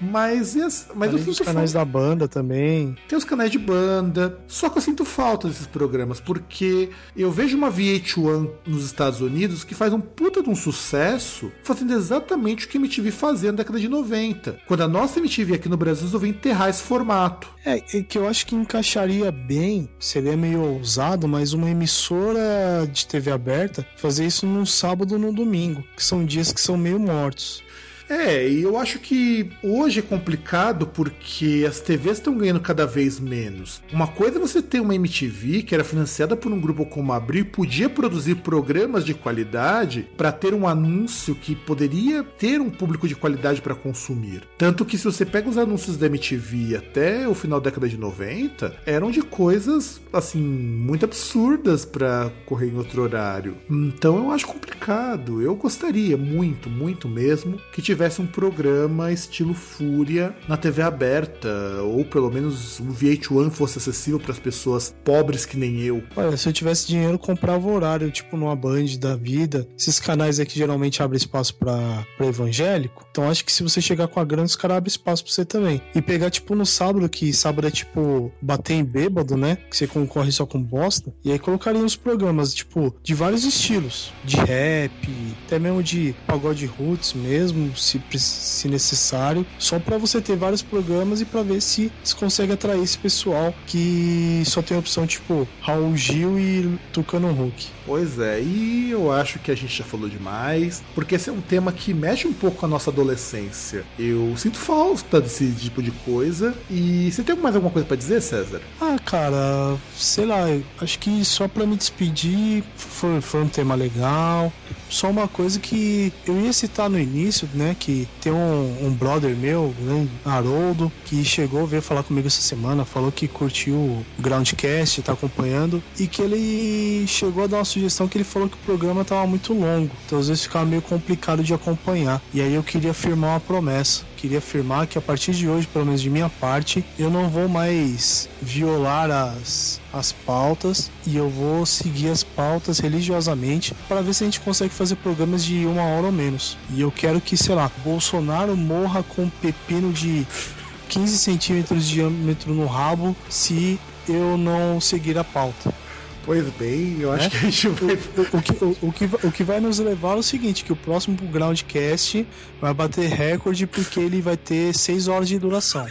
Mas, as- mas eu Além dos sinto canais falta. da banda também. Tem os canais de banda. Só que eu sinto falta desses programas, porque eu vejo uma VH1 nos Estados Unidos que faz um puta de um sucesso, fazendo exatamente o que a MTV fazia na década de 90. Quando a nossa MTV aqui no Brasil resolveu enterrar esse formato. É, é que eu acho que encaixaria bem, seria meio ousado, mas uma emissora de TV aberta fazer isso num sábado ou num domingo, que são dias que são meio mortos. É, e eu acho que hoje é complicado porque as TVs estão ganhando cada vez menos. Uma coisa é você ter uma MTV que era financiada por um grupo como a Abril e podia produzir programas de qualidade para ter um anúncio que poderia ter um público de qualidade para consumir. Tanto que se você pega os anúncios da MTV até o final da década de 90, eram de coisas assim muito absurdas para correr em outro horário. Então eu acho complicado. Eu gostaria muito, muito mesmo que tivesse um programa estilo Fúria na TV aberta, ou pelo menos o VH1 fosse acessível para as pessoas pobres que nem eu. Olha, se eu tivesse dinheiro, comprava horário, tipo numa Band da vida. Esses canais aqui geralmente abrem espaço pra evangélico. Então acho que se você chegar com a grana, os caras abrem espaço pra você também. E pegar, tipo, no sábado, que sábado é tipo bater em bêbado, né? Que você concorre só com bosta. E aí colocaria uns programas, tipo, de vários estilos. De rap, até mesmo de pagode roots mesmo, se, se necessário. Só pra você ter vários programas e pra ver se se consegue atrair esse pessoal que só tem a opção, tipo, Raul Gil e Tucano Huck. Pois é, e eu acho que a gente já falou demais, porque esse é um tema que mexe um pouco com a nossa adolescência. Eu sinto falta desse tipo de coisa. E você tem mais alguma coisa pra dizer, César? Ah, cara, sei lá, acho que só pra me despedir foi, foi um tema legal. Só uma coisa que eu ia citar no início, né? Que tem um, um brother meu, né, Haroldo, que chegou, veio falar comigo essa semana, falou que curtiu o Groundcast, tá acompanhando, e que ele chegou a dar uma sugestão que ele falou que o programa tava muito longo, então às vezes ficava meio complicado de acompanhar. E aí eu queria firmar uma promessa. Queria afirmar que a partir de hoje, pelo menos de minha parte, eu não vou mais violar as, as pautas e eu vou seguir as pautas religiosamente para ver se a gente consegue fazer programas de uma hora ou menos. E eu quero que, sei lá, Bolsonaro morra com um pepino de 15 centímetros de diâmetro no rabo se eu não seguir a pauta. Pois bem, eu acho É? que a gente vai. O, o que, o, o que, vai- o que vai nos levar é o seguinte, que o próximo Groundcast vai bater recorde porque ele vai ter 6 horas de duração.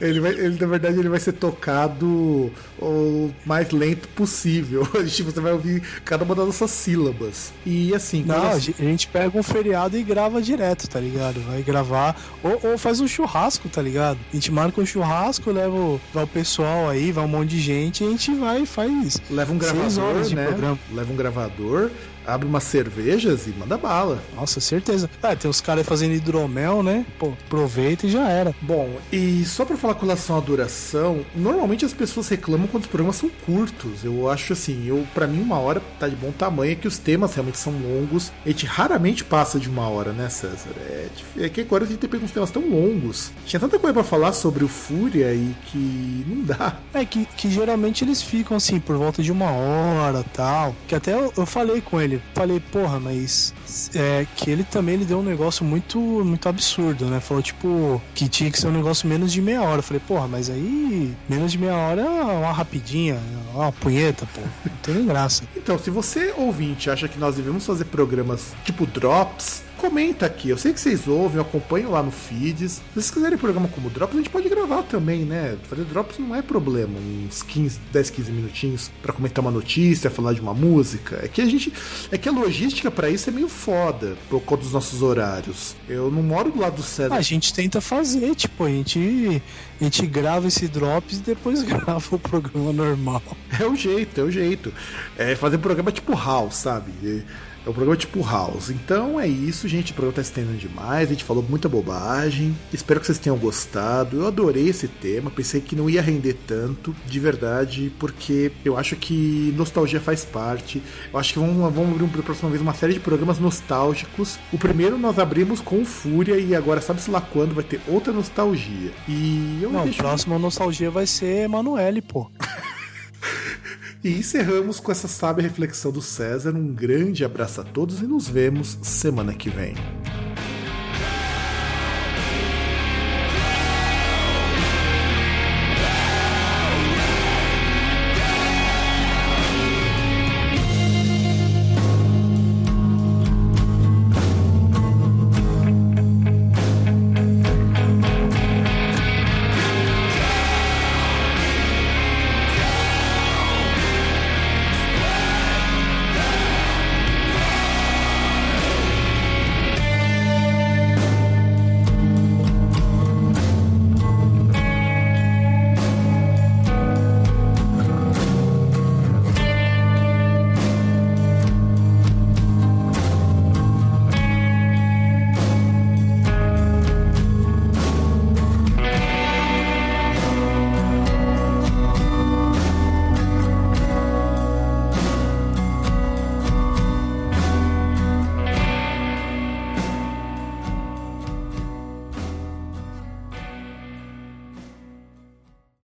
Ele vai, ele, na verdade, ele vai ser tocado o mais lento possível. A gente, você vai ouvir cada uma das nossas sílabas. E assim, Não, a gente- a gente pega um feriado e grava direto, tá ligado? Vai gravar, ou, ou faz um churrasco, tá ligado? A gente marca um churrasco, leva o, vai o pessoal aí, vai um monte de gente e a gente vai e faz leva um gravador, né? programa. Leva um gravador, abre umas cervejas e manda bala. Nossa, certeza. Ah, tem os caras fazendo hidromel, né? Pô, aproveita e já era. Bom, e só pra falar com relação à duração, normalmente as pessoas reclamam quando os programas são curtos. Eu acho assim, eu para mim uma hora tá de bom tamanho, é que os temas realmente são longos. A gente raramente passa de uma hora, né, César? É, é que agora a gente tem uns temas tão longos. Tinha tanta coisa pra falar sobre o Fúria e que não dá. É que, que geralmente eles ficam assim por volta de uma hora tal. Que até eu, eu falei com ele ele. Falei, porra, mas é que ele também ele deu um negócio muito muito absurdo, né? Falou tipo que tinha que ser um negócio menos de meia hora. falei, porra, mas aí menos de meia hora é uma rapidinha, uma punheta, pô. Não tem graça. Então, se você ouvinte acha que nós devemos fazer programas tipo drops, comenta aqui. Eu sei que vocês ouvem, acompanham lá no feeds. Se vocês quiserem programa como Drops, a gente pode gravar também, né? Fazer Drops não é problema. Uns 15, 10, 15 minutinhos para comentar uma notícia, falar de uma música. É que a gente. É que a logística para isso é meio foda por conta dos nossos horários. Eu não moro do lado do César. A gente tenta fazer, tipo, a gente, a gente grava esse Drops e depois grava o programa normal. É o jeito, é o jeito. É fazer programa tipo House, sabe? É um programa tipo House. Então é isso, gente. O programa tá estendendo demais. A gente falou muita bobagem. Espero que vocês tenham gostado. Eu adorei esse tema. Pensei que não ia render tanto, de verdade, porque eu acho que nostalgia faz parte. Eu acho que vamos, vamos abrir pela próxima vez uma série de programas nostálgicos. O primeiro nós abrimos com Fúria e agora sabe-se lá quando vai ter outra nostalgia. E eu não, deixo... a próxima nostalgia vai ser Emanuele, pô. E encerramos com essa sábia reflexão do César. Um grande abraço a todos e nos vemos semana que vem.